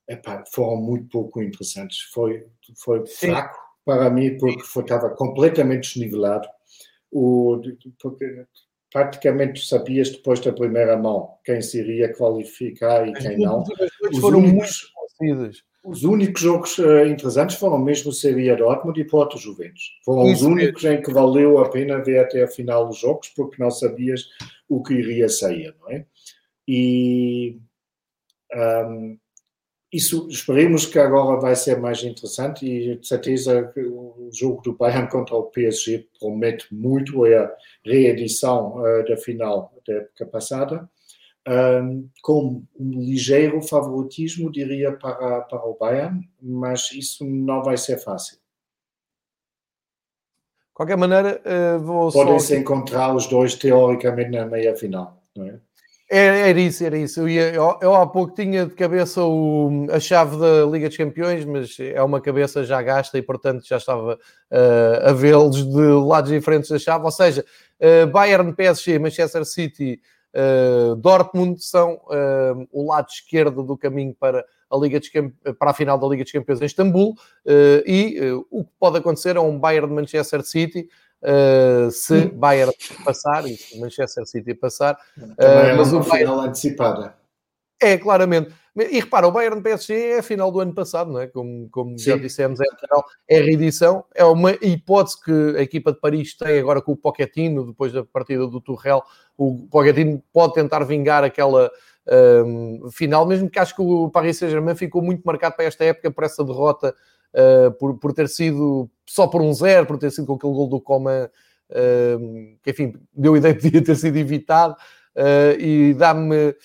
epá, foram muito pouco interessantes. Foi, foi fraco para mim porque foi, estava completamente desnivelado. O, porque praticamente sabias depois da primeira mão quem se iria qualificar e quem não. Os únicos, muito Os únicos jogos uh, interessantes foram mesmo Seria Dortmund e Porto Juventus. Foram Isso os únicos em que valeu a pena ver até a final dos jogos, porque não sabias o que iria sair, não é? E um, isso esperemos que agora vai ser mais interessante e de certeza que o jogo do Bayern contra o PSG promete muito é a reedição uh, da final da época passada, um, com um ligeiro favoritismo, diria, para, para o Bayern, mas isso não vai ser fácil. De qualquer maneira, uh, vou Podem-se só... encontrar os dois teoricamente na meia final, não é? Era, era isso, era isso. Eu, ia, eu, eu, há pouco tinha de cabeça o, a chave da Liga dos Campeões, mas é uma cabeça já gasta e, portanto, já estava uh, a vê-los de lados diferentes da chave. Ou seja, uh, Bayern, PSG, Manchester City, uh, Dortmund são o lado esquerdo do caminho para a, Liga para a final da Liga dos Campeões em Istambul. e o que pode acontecer é um Bayern de Manchester City Uh, se Bayern passar e se Manchester City passar. Uh, é mas uma o Bayern... final antecipada. É, claramente. E repara, o Bayern PSG é a final do ano passado, não é? Como, como já dissemos, é a, final, é a reedição. É uma hipótese que a equipa de Paris tem agora com o Pochettino, depois da partida do Tuchel. O Pochettino pode tentar vingar aquela um, final, mesmo que acho que o Paris Saint-Germain ficou muito marcado para esta época por essa derrota uh, por, por ter sido só por um zero, por ter sido com aquele gol do Coman, uh, que enfim, deu a ideia que podia ter sido evitado, uh, e dá-me.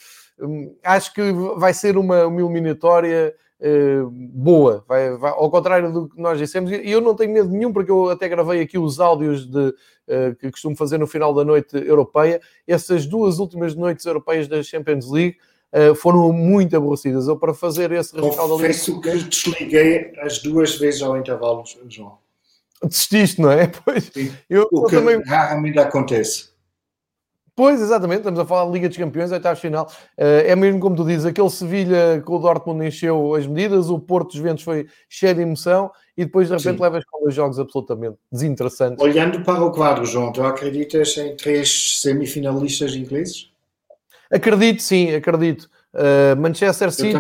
Um, acho que vai ser uma, uma eliminatória uh, boa, vai, vai, ao contrário do que nós dissemos, e eu não tenho medo nenhum, porque eu até gravei aqui os áudios de, uh, que costumo fazer no final da noite europeia. Essas duas últimas noites europeias da Champions League uh, foram muito aborrecidas. Eu, para fazer esse resultado ali. Confesso que desliguei as duas vezes ao intervalo, João. Desististe, não é? Pois, eu, o que também... raramente acontece. Pois, exatamente, estamos a falar de Liga dos Campeões, oitavos final. Uh, é mesmo como tu dizes, aquele Sevilha com o Dortmund encheu as medidas, o Porto dos Ventos foi cheio de emoção e depois de repente Sim. levas com dois jogos absolutamente desinteressantes. Olhando para o quadro, João, tu acreditas em três semifinalistas ingleses? Acredito, sim, acredito. Uh, Manchester City,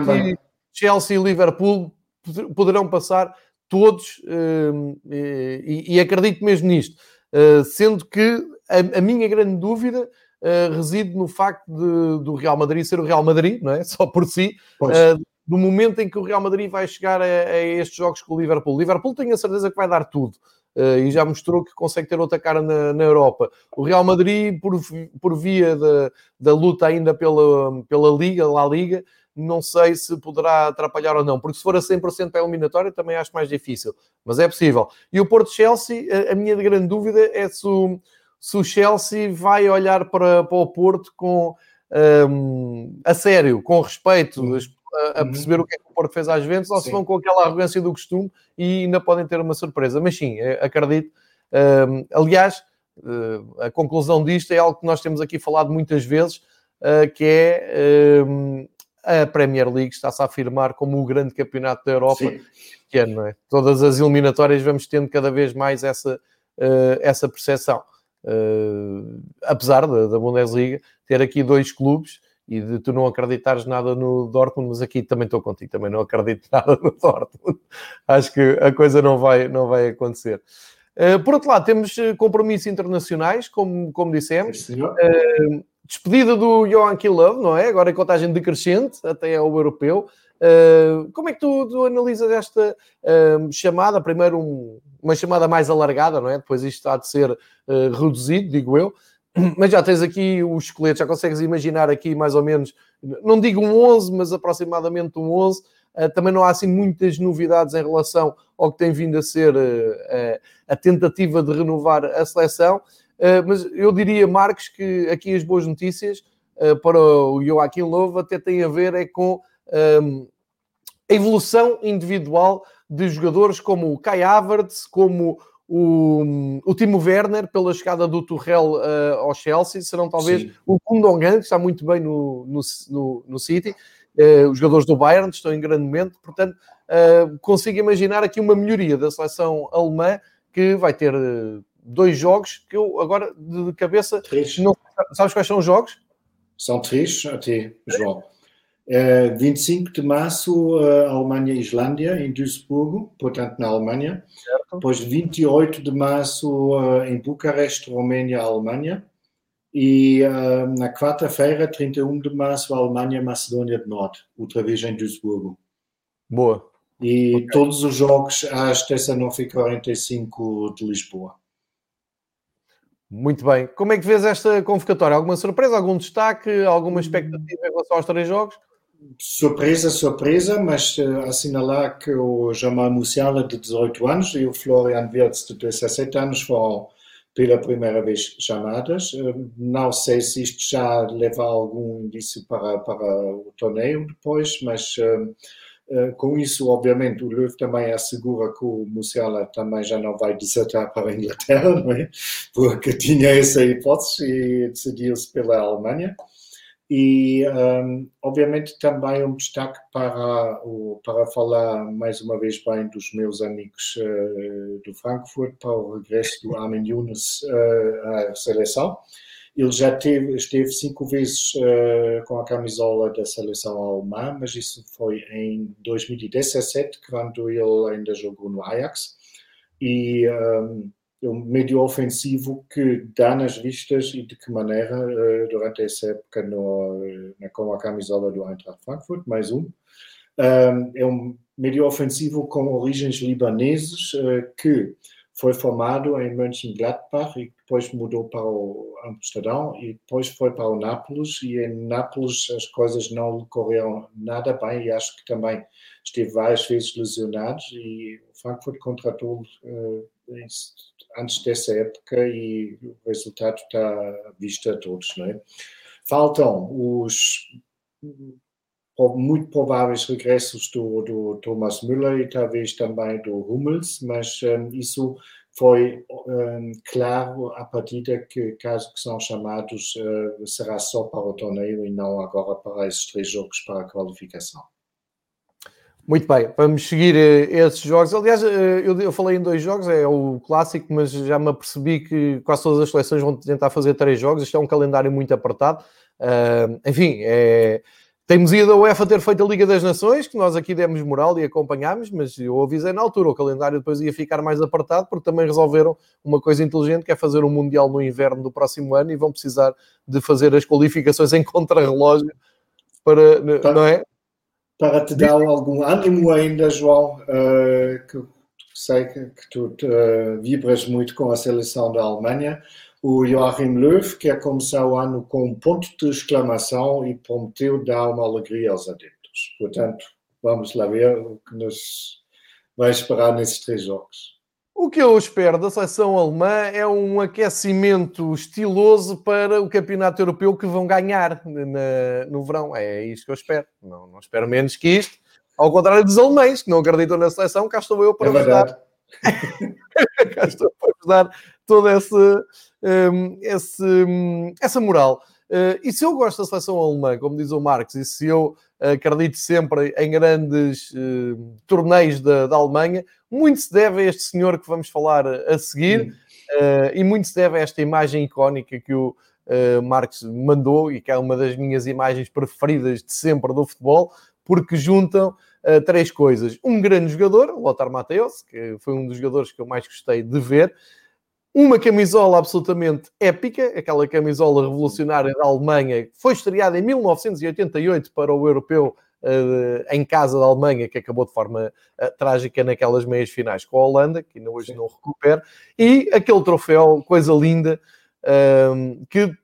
Chelsea e Liverpool poderão passar todos uh, e, e, acredito mesmo nisto. Uh, sendo que a, a, minha grande dúvida reside no facto de, do Real Madrid ser o Real Madrid, não é? Só por si. do momento em que o Real Madrid vai chegar a, a estes jogos com o Liverpool. O Liverpool tenho a certeza que vai dar tudo. Uh, e já mostrou que consegue ter outra cara na, na Europa. O Real Madrid, por, por via da, da luta ainda pela, pela Liga, La Liga, não sei se poderá atrapalhar ou não, porque se for a 100% para a eliminatória também acho mais difícil, mas é possível. E o Porto-Chelsea, a, a, minha grande dúvida é se o, se o Chelsea vai olhar para, para o Porto com um, a sério, com respeito, uhum. a, a, perceber o que é que o Porto fez às vezes, ou sim. se vão com aquela arrogância do costume e ainda podem ter uma surpresa. Mas sim, é, acredito. Um, aliás, uh, a conclusão disto é algo que nós temos aqui falado muitas vezes, uh, que é um, a Premier League está-se a afirmar como o grande campeonato da Europa este ano, é? Todas as eliminatórias vamos tendo cada vez mais essa, essa percepção. Uh, apesar da, da, Bundesliga ter aqui dois clubes e de tu não acreditares nada no Dortmund, mas aqui também estou contigo, também não acredito nada no Dortmund. Acho que a coisa não vai, não vai acontecer. Uh, por outro lado, temos eh, compromissos internacionais, como, como dissemos. Uh, despedida do Joachim Love, não é? Agora em contagem decrescente, até ao europeu. Uh, como é que tu, tu analisas esta uh, chamada? Primeiro, um, uma chamada mais alargada, não é? Depois isto há de ser uh, reduzido, digo eu. Mas já tens aqui os esqueletos, já consegues imaginar aqui mais ou menos, não digo um 11, mas aproximadamente um 11. também não há assim muitas novidades em relação ao que tem vindo a ser a tentativa de renovar a seleção. mas eu diria, Marcos, que aqui as boas notícias para o Joaquim Lovo até têm a ver é com um, a evolução individual de jogadores como o Kai Havertz, como o, o Timo Werner, pela chegada do Tuchel uh, ao Chelsea, serão talvez Sim. o Kundogan, que está muito bem no, no, no, no City, uh, os jogadores do Bayern estão em grande momento, portanto, uh, consigo imaginar aqui uma melhoria da seleção alemã, que vai ter dois jogos, que eu agora de cabeça... Três. Não, sabes quais são os jogos? São três, até, João. 25 eh, de março, uh, Alemanha e Islândia, em Duisburgo, portanto na Alemanha. Certo. Depois 28 de março, uh, em Bucareste, Roménia, Alemanha. E na quarta-feira, 31 de março, Alemanha, Macedônia do Norte, outra vez em Duisburgo. Boa. E okay. todos os jogos às 19h45 de Lisboa. Muito bem. Como é que vês esta convocatória? Alguma surpresa, algum destaque, alguma expectativa em relação aos três jogos? Surpresa, surpresa, mas uh, assinalar que o Jamal Musiala, de 18 anos, e o Florian Wirtz, de 17 anos, foram pela primeira vez chamadas. Uh, não sei se isto já leva algum indício para, para o torneio depois, mas uh, com isso, obviamente, o Löw também assegura que o Musiala também já não vai desertar para a Inglaterra, é? porque tinha essa hipótese e decidiu-se pela Alemanha. E, um, obviamente, também um destaque para, o, para falar mais uma vez bem dos meus amigos uh, do Frankfurt, para o regresso do Armin Younes uh, à seleção. Ele já teve, esteve cinco vezes uh, com a camisola da seleção alemã, mas isso foi em 2017, quando ele ainda jogou no Ajax. E um, é um médio ofensivo que dá nas vistas e de que maneira uh, durante essa época no, na, com a camisola do Eintracht Frankfurt, mais um. é um médio ofensivo com origens libaneses uh, que foi formado em Mönchengladbach e depois mudou para o Amsterdão e depois foi para o Nápoles e em Nápoles as coisas não correram nada bem e acho que também esteve várias vezes lesionado e o Frankfurt contratou uh, antes dessa época e o resultado está visto a todos, não é? Faltam os muito prováveis regressos do, do Thomas Müller e talvez também do Hummels, mas um, isso foi um, claro a partida que, caso que são chamados, uh, será só para o torneio e não agora para esses três jogos para a qualificação. Muito bem, vamos seguir uh, esses jogos. Aliás, uh, eu, falei em dois jogos, é o clássico, mas já me apercebi que quase todas as seleções vão tentar fazer três jogos. Isto é um calendário muito apertado. Uh, enfim, é, teimosia da UEFA ter feito a Liga das Nações, que nós aqui demos moral e acompanhámos, mas eu avisei na altura, o calendário depois ia ficar mais apertado, porque também resolveram uma coisa inteligente, que é fazer um Mundial no inverno do próximo ano e vão precisar de fazer as qualificações em contrarrelógio para, tá. não é? Para te dar algum ânimo ainda, João, uh, que sei que, que tu uh, vibras muito com a seleção da Alemanha. O Joachim Löw quer começar o ano com um ponto de exclamação e prometeu dar uma alegria aos adeptos. Portanto, vamos lá ver o que nos vai esperar nesses três jogos. O que eu espero da seleção alemã é um aquecimento estiloso para o campeonato europeu que vão ganhar na, no verão. É isto que eu espero. Não, não, espero menos que isto. Ao contrário dos alemães, que não acreditam na seleção, cá estou eu para é ajudar. cá estou para ajudar toda essa, um, esse, um, essa moral. Uh, e se eu gosto da seleção alemã, como diz o Marcos, e se eu acredito sempre em grandes uh, torneios da, da, Alemanha, muito se deve a este senhor que vamos falar a seguir, uh, e muito se deve a esta imagem icónica que o Marcos mandou, e que é uma das minhas imagens preferidas de sempre do futebol, porque juntam três coisas. Um grande jogador, Lothar Matthäus, que foi um dos jogadores que eu mais gostei de ver, uma camisola absolutamente épica, aquela camisola revolucionária da Alemanha, foi estreada em 1988 para o europeu uh, em casa da Alemanha, que acabou de forma uh, trágica naquelas meias finais com a Holanda, que ainda hoje Sim. não recupera, e aquele troféu, coisa linda, uh, que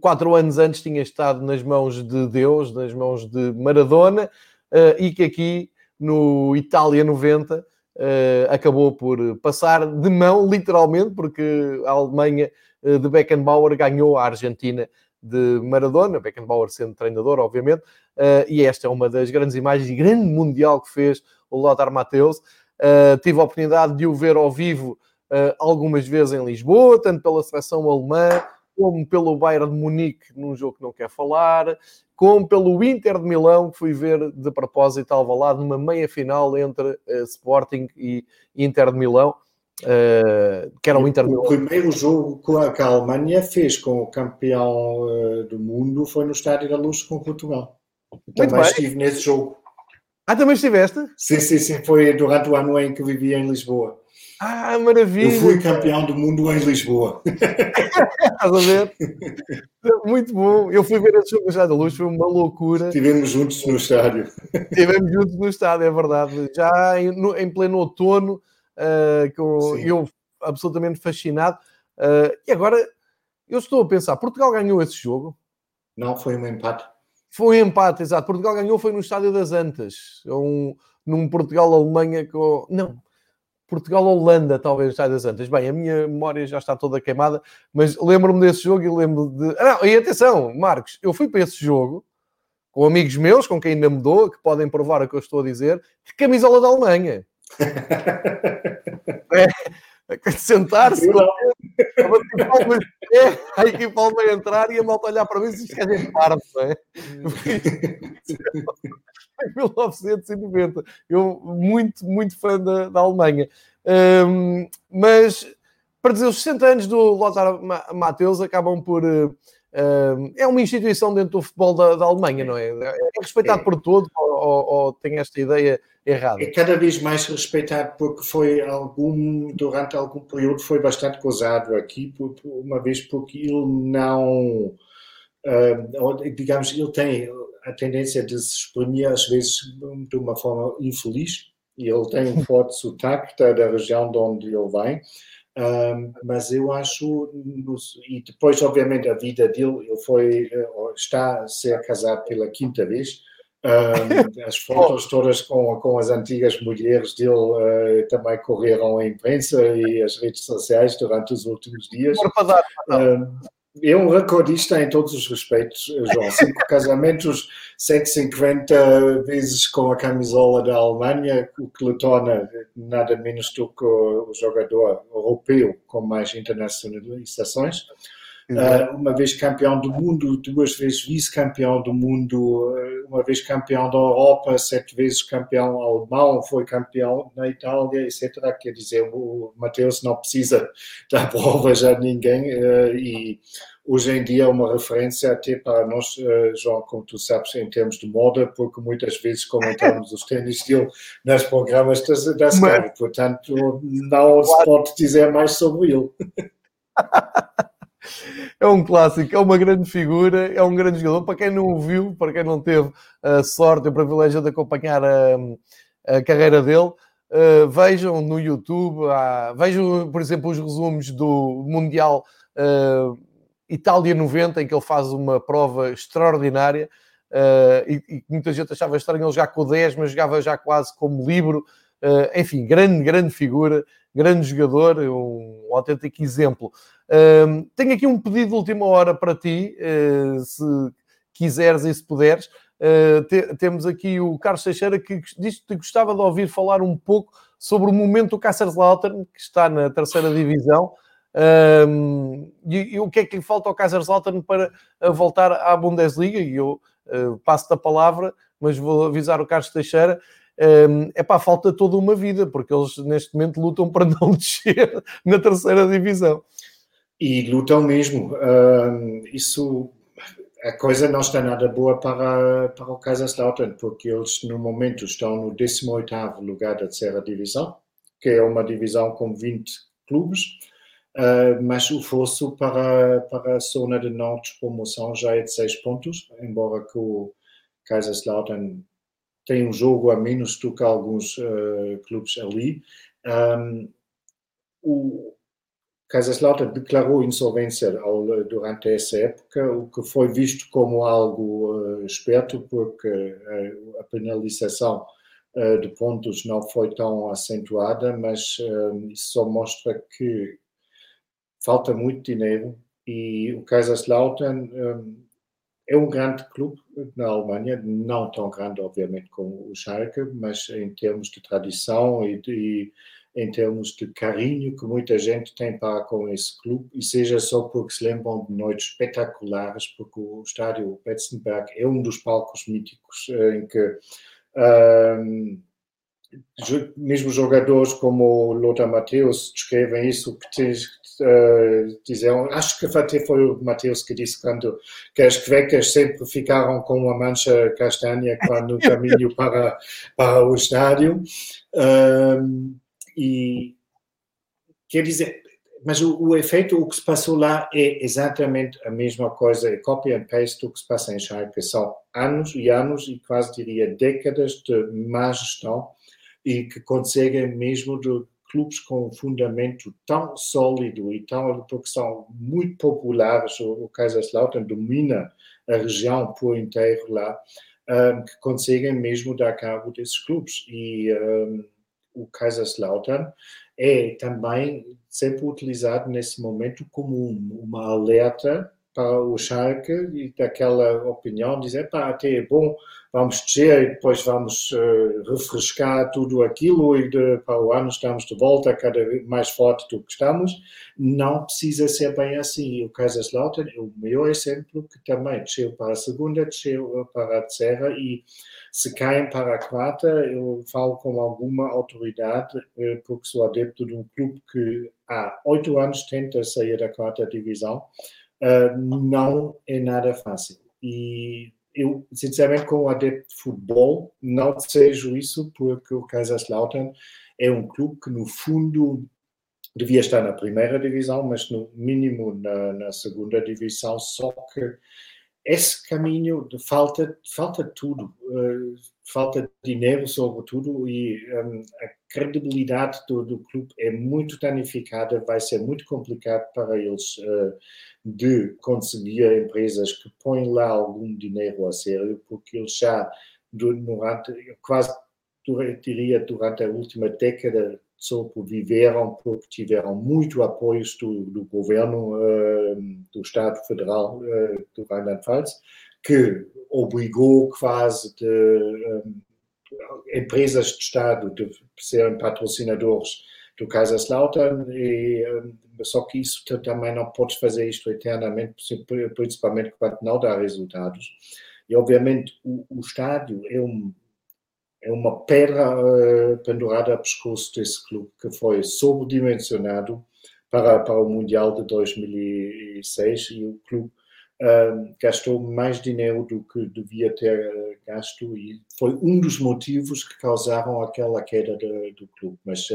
quatro anos antes tinha estado nas mãos de Deus, nas mãos de Maradona, eh, e que aqui no Itália 90 uh, acabou por passar de mão, literalmente, porque a Alemanha uh, de Beckenbauer ganhou a Argentina de Maradona, Beckenbauer sendo treinador, obviamente, uh, e esta é uma das grandes imagens grande mundial que fez o Lothar Matthäus. tive a oportunidade de o ver ao vivo algumas vezes em Lisboa, tanto pela seleção alemã, como pelo Bayern de Munique, num jogo que não quer falar, como pelo Inter de Milão, que fui ver de propósito ao lado numa meia-final entre uh, Sporting e Inter de Milão, uh, que era o Inter de Milão. O primeiro jogo que a Alemanha fez com o campeão uh, do mundo foi no Estádio da Luz com Portugal. Também estive nesse jogo. Ah, também estiveste? Sim, sim, sim. Foi durante o ano em que vivia em Lisboa. Ah, maravilha! Eu fui campeão do mundo em Lisboa. Estás a ver? Muito bom. Eu fui ver esse jogo já da luz, foi uma loucura. Estivemos juntos no estádio. Estivemos juntos no estádio, é verdade. Já em, no, em pleno outono, uh, com, eu absolutamente fascinado. Uh, e agora, eu estou a pensar, Portugal ganhou esse jogo? Não, foi um empate. Foi um empate, exato. Portugal ganhou, foi no Estádio das Antas. Um, num Portugal-Alemanha com... Não, Portugal-Holanda, talvez, sai das Antas. Bem, a minha memória já está toda queimada, mas lembro-me desse jogo e lembro de. Ah, não, e atenção, Marcos, eu fui para esse jogo com amigos meus, com quem ainda me dou, que podem provar o que eu estou a dizer, de camisola da Alemanha. é, sentar-se, é, a equipa alemã entrar e a malta olhar para mim e dizer: que é parvo, não é? em 1990. Eu, muito, muito fã da, da Alemanha. Um, mas, para dizer, os 60 anos do Lothar Matheus acabam por. Uh, é uma instituição dentro do futebol da, da Alemanha, não é? É respeitado é. por todos ou, ou, tem esta ideia errada? É cada vez mais respeitado porque foi algum, durante algum período foi bastante gozado aqui, por, uma vez porque ele não, digamos, ele tem a tendência de se exprimir às vezes de uma forma infeliz e ele tem um forte sotaque da, da região de onde ele vem. Um, mas eu acho, e depois, obviamente, a vida dele, ele foi, eh, está a ser casado pela quinta vez. Um, as fotos todas com, com as antigas mulheres dele uh, também correram à imprensa e às redes sociais durante os últimos dias. Um, é um recordista em todos os respeitos, João. Cinco casamentos, 150 vezes com a camisola da Alemanha, o que lhe torna nada menos do que o jogador europeu com mais internacionalizações. Uh, uma vez campeão do mundo, duas vezes vice-campeão do mundo, uma vez campeão da Europa, sete vezes campeão alemão, foi campeão na Itália, etc. Quer dizer, o Mateus não precisa dar provas a ninguém uh, e hoje em dia é uma referência até para nós, João, como tu sabes, em termos de moda, porque muitas vezes comentamos os tênis dele nas programas da, da Sky, portanto não se pode dizer mais sobre ele. é um clássico, é uma grande figura, é um grande jogador. Para quem não o viu, para quem não teve a sorte e o privilégio de acompanhar a, a carreira dele, uh, vejam no YouTube, vejam, por exemplo, os resumos do Mundial uh, Itália 90, em que ele faz uma prova extraordinária. Uh, e, e, muita gente achava estranho ele já com o 10, mas jogava já quase como livro. Enfim, grande, grande figura, grande jogador, um, um autêntico exemplo. Uh, tenho aqui um pedido de última hora para ti, se quiseres e se puderes. Te, temos aqui o Carlos Teixeira que diz que gostava de ouvir falar um pouco sobre o momento do Kaiserslautern, que está na terceira divisão. Um, e, e, o que é que lhe falta ao Kaiserslautern para voltar à Bundesliga? E eu uh, passo-te a palavra, mas vou avisar o Carlos Teixeira. É para falta toda uma vida, porque eles neste momento lutam para não descer na terceira divisão. E lutam mesmo. Uh, isso, a coisa não está nada boa para, para o Kaiserslautern, porque eles no momento estão no 18º lugar da terceira divisão, que é uma divisão com 20 clubes, uh, mas o fosso para, para a zona de não promoção já é de 6 pontos, embora que o Kaiserslautern tem um jogo a menos do que alguns uh, clubes ali. Um, o Kaiserslautern declarou insolvência ao, durante essa época, o que foi visto como algo uh, esperto, porque uh, a penalização de pontos não foi tão acentuada, mas isso só mostra que falta muito dinheiro e o Kaiserslautern é um grande clube na Alemanha, não tão grande, obviamente, como o Schalke, mas em termos de tradição e, de, em termos de carinho que muita gente tem para com esse clube, e seja só porque se lembram de noites espetaculares, porque o estádio Betzenberg é um dos palcos míticos eh, em que um, mesmo jogadores como o Lothar Matthäus descrevem isso, que uh, diziam, acho que até foi o Mateus que disse quando que as cuecas sempre ficaram com uma mancha castanha quando no caminho para, para o estádio. Uh, e quer dizer, mas o, o, efeito, o que se passou lá é exatamente a mesma coisa, é copy and paste do que se passa em Schalke. São anos e anos e quase diria décadas de má gestão e que conseguem mesmo de clubes com um fundamento tão sólido e tão, porque são muito populares, o, o Kaiserslautern domina a região por inteiro lá, um, que conseguem mesmo dar cabo desses clubes. E um, o Kaiserslautern é também sempre utilizado nesse momento como um, uma alerta para o Schalke e daquela opinião, dizer, pá, até é bom, vamos descer e depois vamos uh, refrescar tudo aquilo e de, para o ano estamos de volta cada vez mais forte do que estamos. Não precisa ser bem assim. O Kaiserslautern é o maior exemplo que também desceu para a segunda, desceu para a terceira e se caem para a quarta, eu falo com alguma autoridade, uh, porque sou adepto de um clube que há oito anos tenta sair da quarta divisão uh, não é nada fácil. E eu, sinceramente, como adepto de futebol, não desejo isso, porque o Kaiserslautern é um clube que, no fundo, devia estar na primeira divisão, mas no mínimo na, na segunda divisão, só que esse caminho de falta, falta tudo, uh, falta dinheiro sobretudo e um, a credibilidade do, do, clube é muito danificada, vai ser muito complicado para eles uh, de conseguir empresas que põem lá algum dinheiro a sério, porque eles já durante, quase diria durante a última década sobreviveram porque tiveram muito apoio do, do governo uh, do Estado Federal uh, do Rheinland-Pfalz, que obrigou quase de, um, empresas de Estado de serem patrocinadores do Kaiserslautern, e, só que isso também não pode fazer isto eternamente, principalmente quando não dá resultados. E, obviamente, o, o estádio é um é uma pedra uh, pendurada ao pescoço desse clube, que foi sobredimensionado para, para o Mundial de 2006 e o clube uh, gastou mais dinheiro do que devia ter uh, gasto e foi um dos motivos que causaram aquela queda de, do clube. Mas,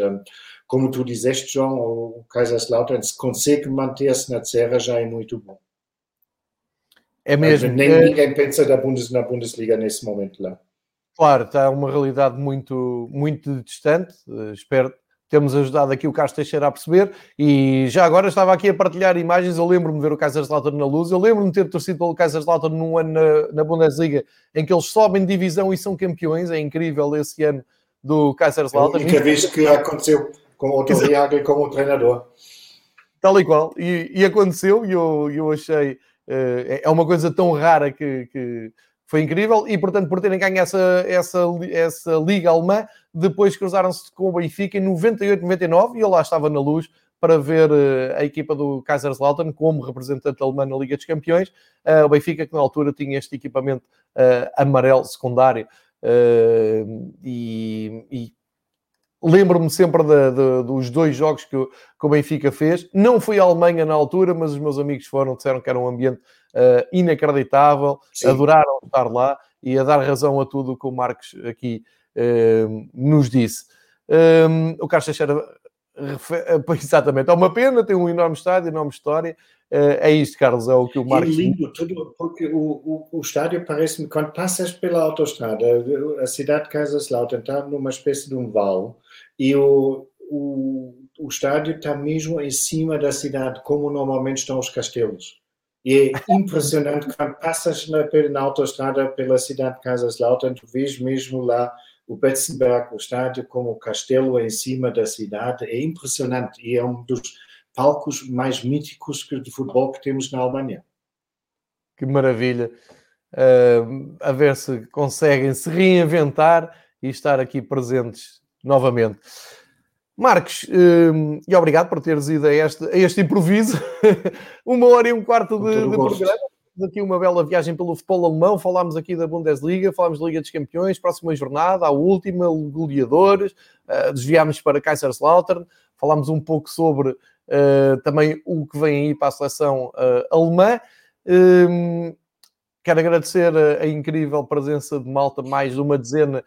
como tu disseste, João, o Kaiserslautern, se consegue manter-se na terra, já é muito bom. É mesmo. Nem é... ninguém pensa da Bundes, na Bundesliga nesse momento lá. Claro, está uma realidade muito, muito distante. Espero temos ajudado aqui o Carlos Teixeira a perceber. E já agora estava aqui a partilhar imagens. Eu lembro-me de ver o Kaiserslautern na luz. Eu lembro-me de ter torcido pelo Kaiserslautern num ano na, na Bundesliga em que eles sobem divisão e são campeões. É incrível esse ano do Kaiserslautern. Nunca vez que aconteceu com o Torriaga e com o treinador. Tal e qual. E, e aconteceu e eu, eu achei... Uh, é uma coisa tão rara que, que foi incrível e, portanto, por terem ganho essa, essa, essa Liga Alemã, depois cruzaram-se com o Benfica em 98-99 e eu lá estava na luz para ver uh, a equipa do Kaiserslautern como representante alemão na Liga dos Campeões. Uh, o Benfica, que na altura tinha este equipamento uh, amarelo secundário e, e lembro-me sempre de, de, dos dois jogos que o, que o, Benfica fez. Não fui à Alemanha na altura, mas os meus amigos foram, disseram que era um ambiente uh, inacreditável, Sim. adoraram estar lá e a dar razão a tudo o que o Marcos aqui uh, nos disse. Um, o Carlos Teixeira, exatamente, é uma pena, tem um enorme estádio, enorme história. Uh, é isto, Carlos, é o que o Marcos... É lindo, tudo, porque o, o, o estádio parece-me, quando passas pela autostrada, a cidade de Kaiserslautern está numa espécie de um val, e o, o, o estádio está mesmo em cima da cidade, como normalmente estão os castelos. E é impressionante quando passas na, na autostrada pela cidade de Kaiserslautern, tu vês mesmo lá o Betzenberg, o estádio como o castelo em cima da cidade. É impressionante e é um dos palcos mais míticos de futebol que temos na Alemanha. Que maravilha! Uh, a ver se conseguem se reinventar e estar aqui presentes novamente. Marcos, um, e obrigado por teres ido a este, a este improviso. uma hora e um quarto de, de programa. Aqui uma bela viagem pelo futebol alemão. Falámos aqui da Bundesliga, falámos da Liga dos Campeões, próxima jornada, a última, goleadores. Uh, desviámos para Kaiserslautern. Falámos um pouco sobre uh, também o que vem aí para a seleção uh, alemã. Um, quero agradecer a, a, incrível presença de malta, mais de uma dezena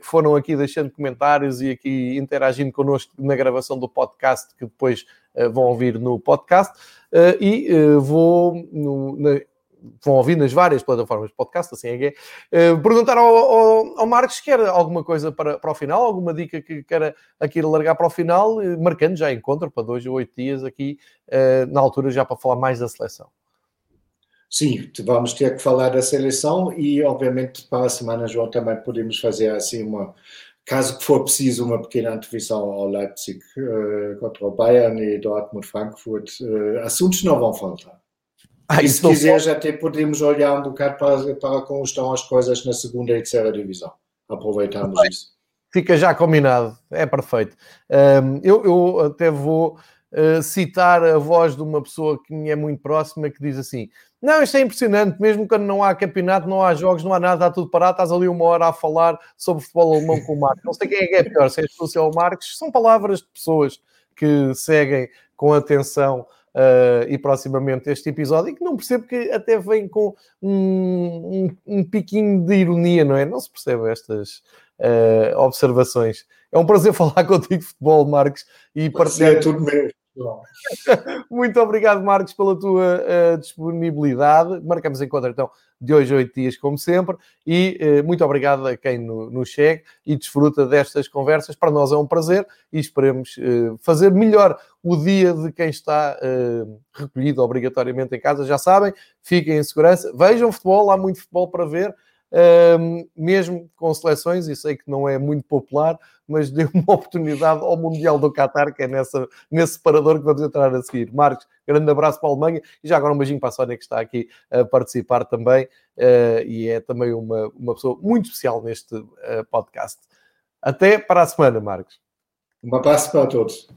que foram aqui deixando comentários e aqui interagindo connosco na gravação do podcast, que depois uh, vão ouvir no podcast. Uh, e vou, no, na, vão ouvir nas várias plataformas de podcast, assim é que é. perguntar ao, ao, ao, Marcos quer alguma coisa para, para o final, alguma dica que queira aqui largar para o final, marcando já encontro para dois ou oito dias aqui, na altura já para falar mais da seleção. Sim, vamos ter que falar da seleção e, obviamente, para a semana, João, também podemos fazer assim uma, caso que for preciso, uma pequena antevisão ao Leipzig uh, contra o Bayern e Dortmund Frankfurt. Uh, assuntos não vão faltar. Ah, e se quiser, já até podemos olhar um bocado para, para como estão as coisas na segunda e terceira divisão. Aproveitamos isso. Fica já combinado, é perfeito. Um, eu, eu até vou uh, citar a voz de uma pessoa que me é muito próxima que diz assim: Não, isto é impressionante, mesmo quando não há campeonato, não há jogos, não há nada, está tudo parado, estás ali uma hora a falar sobre futebol alemão com o Marcos. Não sei quem é que é pior, se é tu ou o Marcos, são palavras de pessoas que seguem com atenção Uh, e proximamente este episódio, e que não percebo que até vem com um, um, um piquinho de ironia, não é? Não se percebe estas uh, observações. É um prazer falar contigo de futebol, Marcos, e partilhar. É tudo mesmo. Muito obrigado, Marcos, pela tua uh, disponibilidade. Marcamos encontro então de hoje oito dias, como sempre, e uh, muito obrigado a quem nos no segue e desfruta destas conversas. Para nós é um prazer e esperemos uh, fazer melhor o dia de quem está recolhido obrigatoriamente em casa. Já sabem, fiquem em segurança, vejam futebol, há muito futebol para ver mesmo com seleções, e sei que não é muito popular, mas deu uma oportunidade ao Mundial do Qatar, que é nessa, nesse separador que vamos entrar a seguir. Marcos, grande abraço para a Alemanha e já agora um beijinho para a Sónia que está aqui a participar também uh, e é também uma, uma pessoa muito especial neste uh, podcast. Até para a semana, Marcos. Um abraço para todos.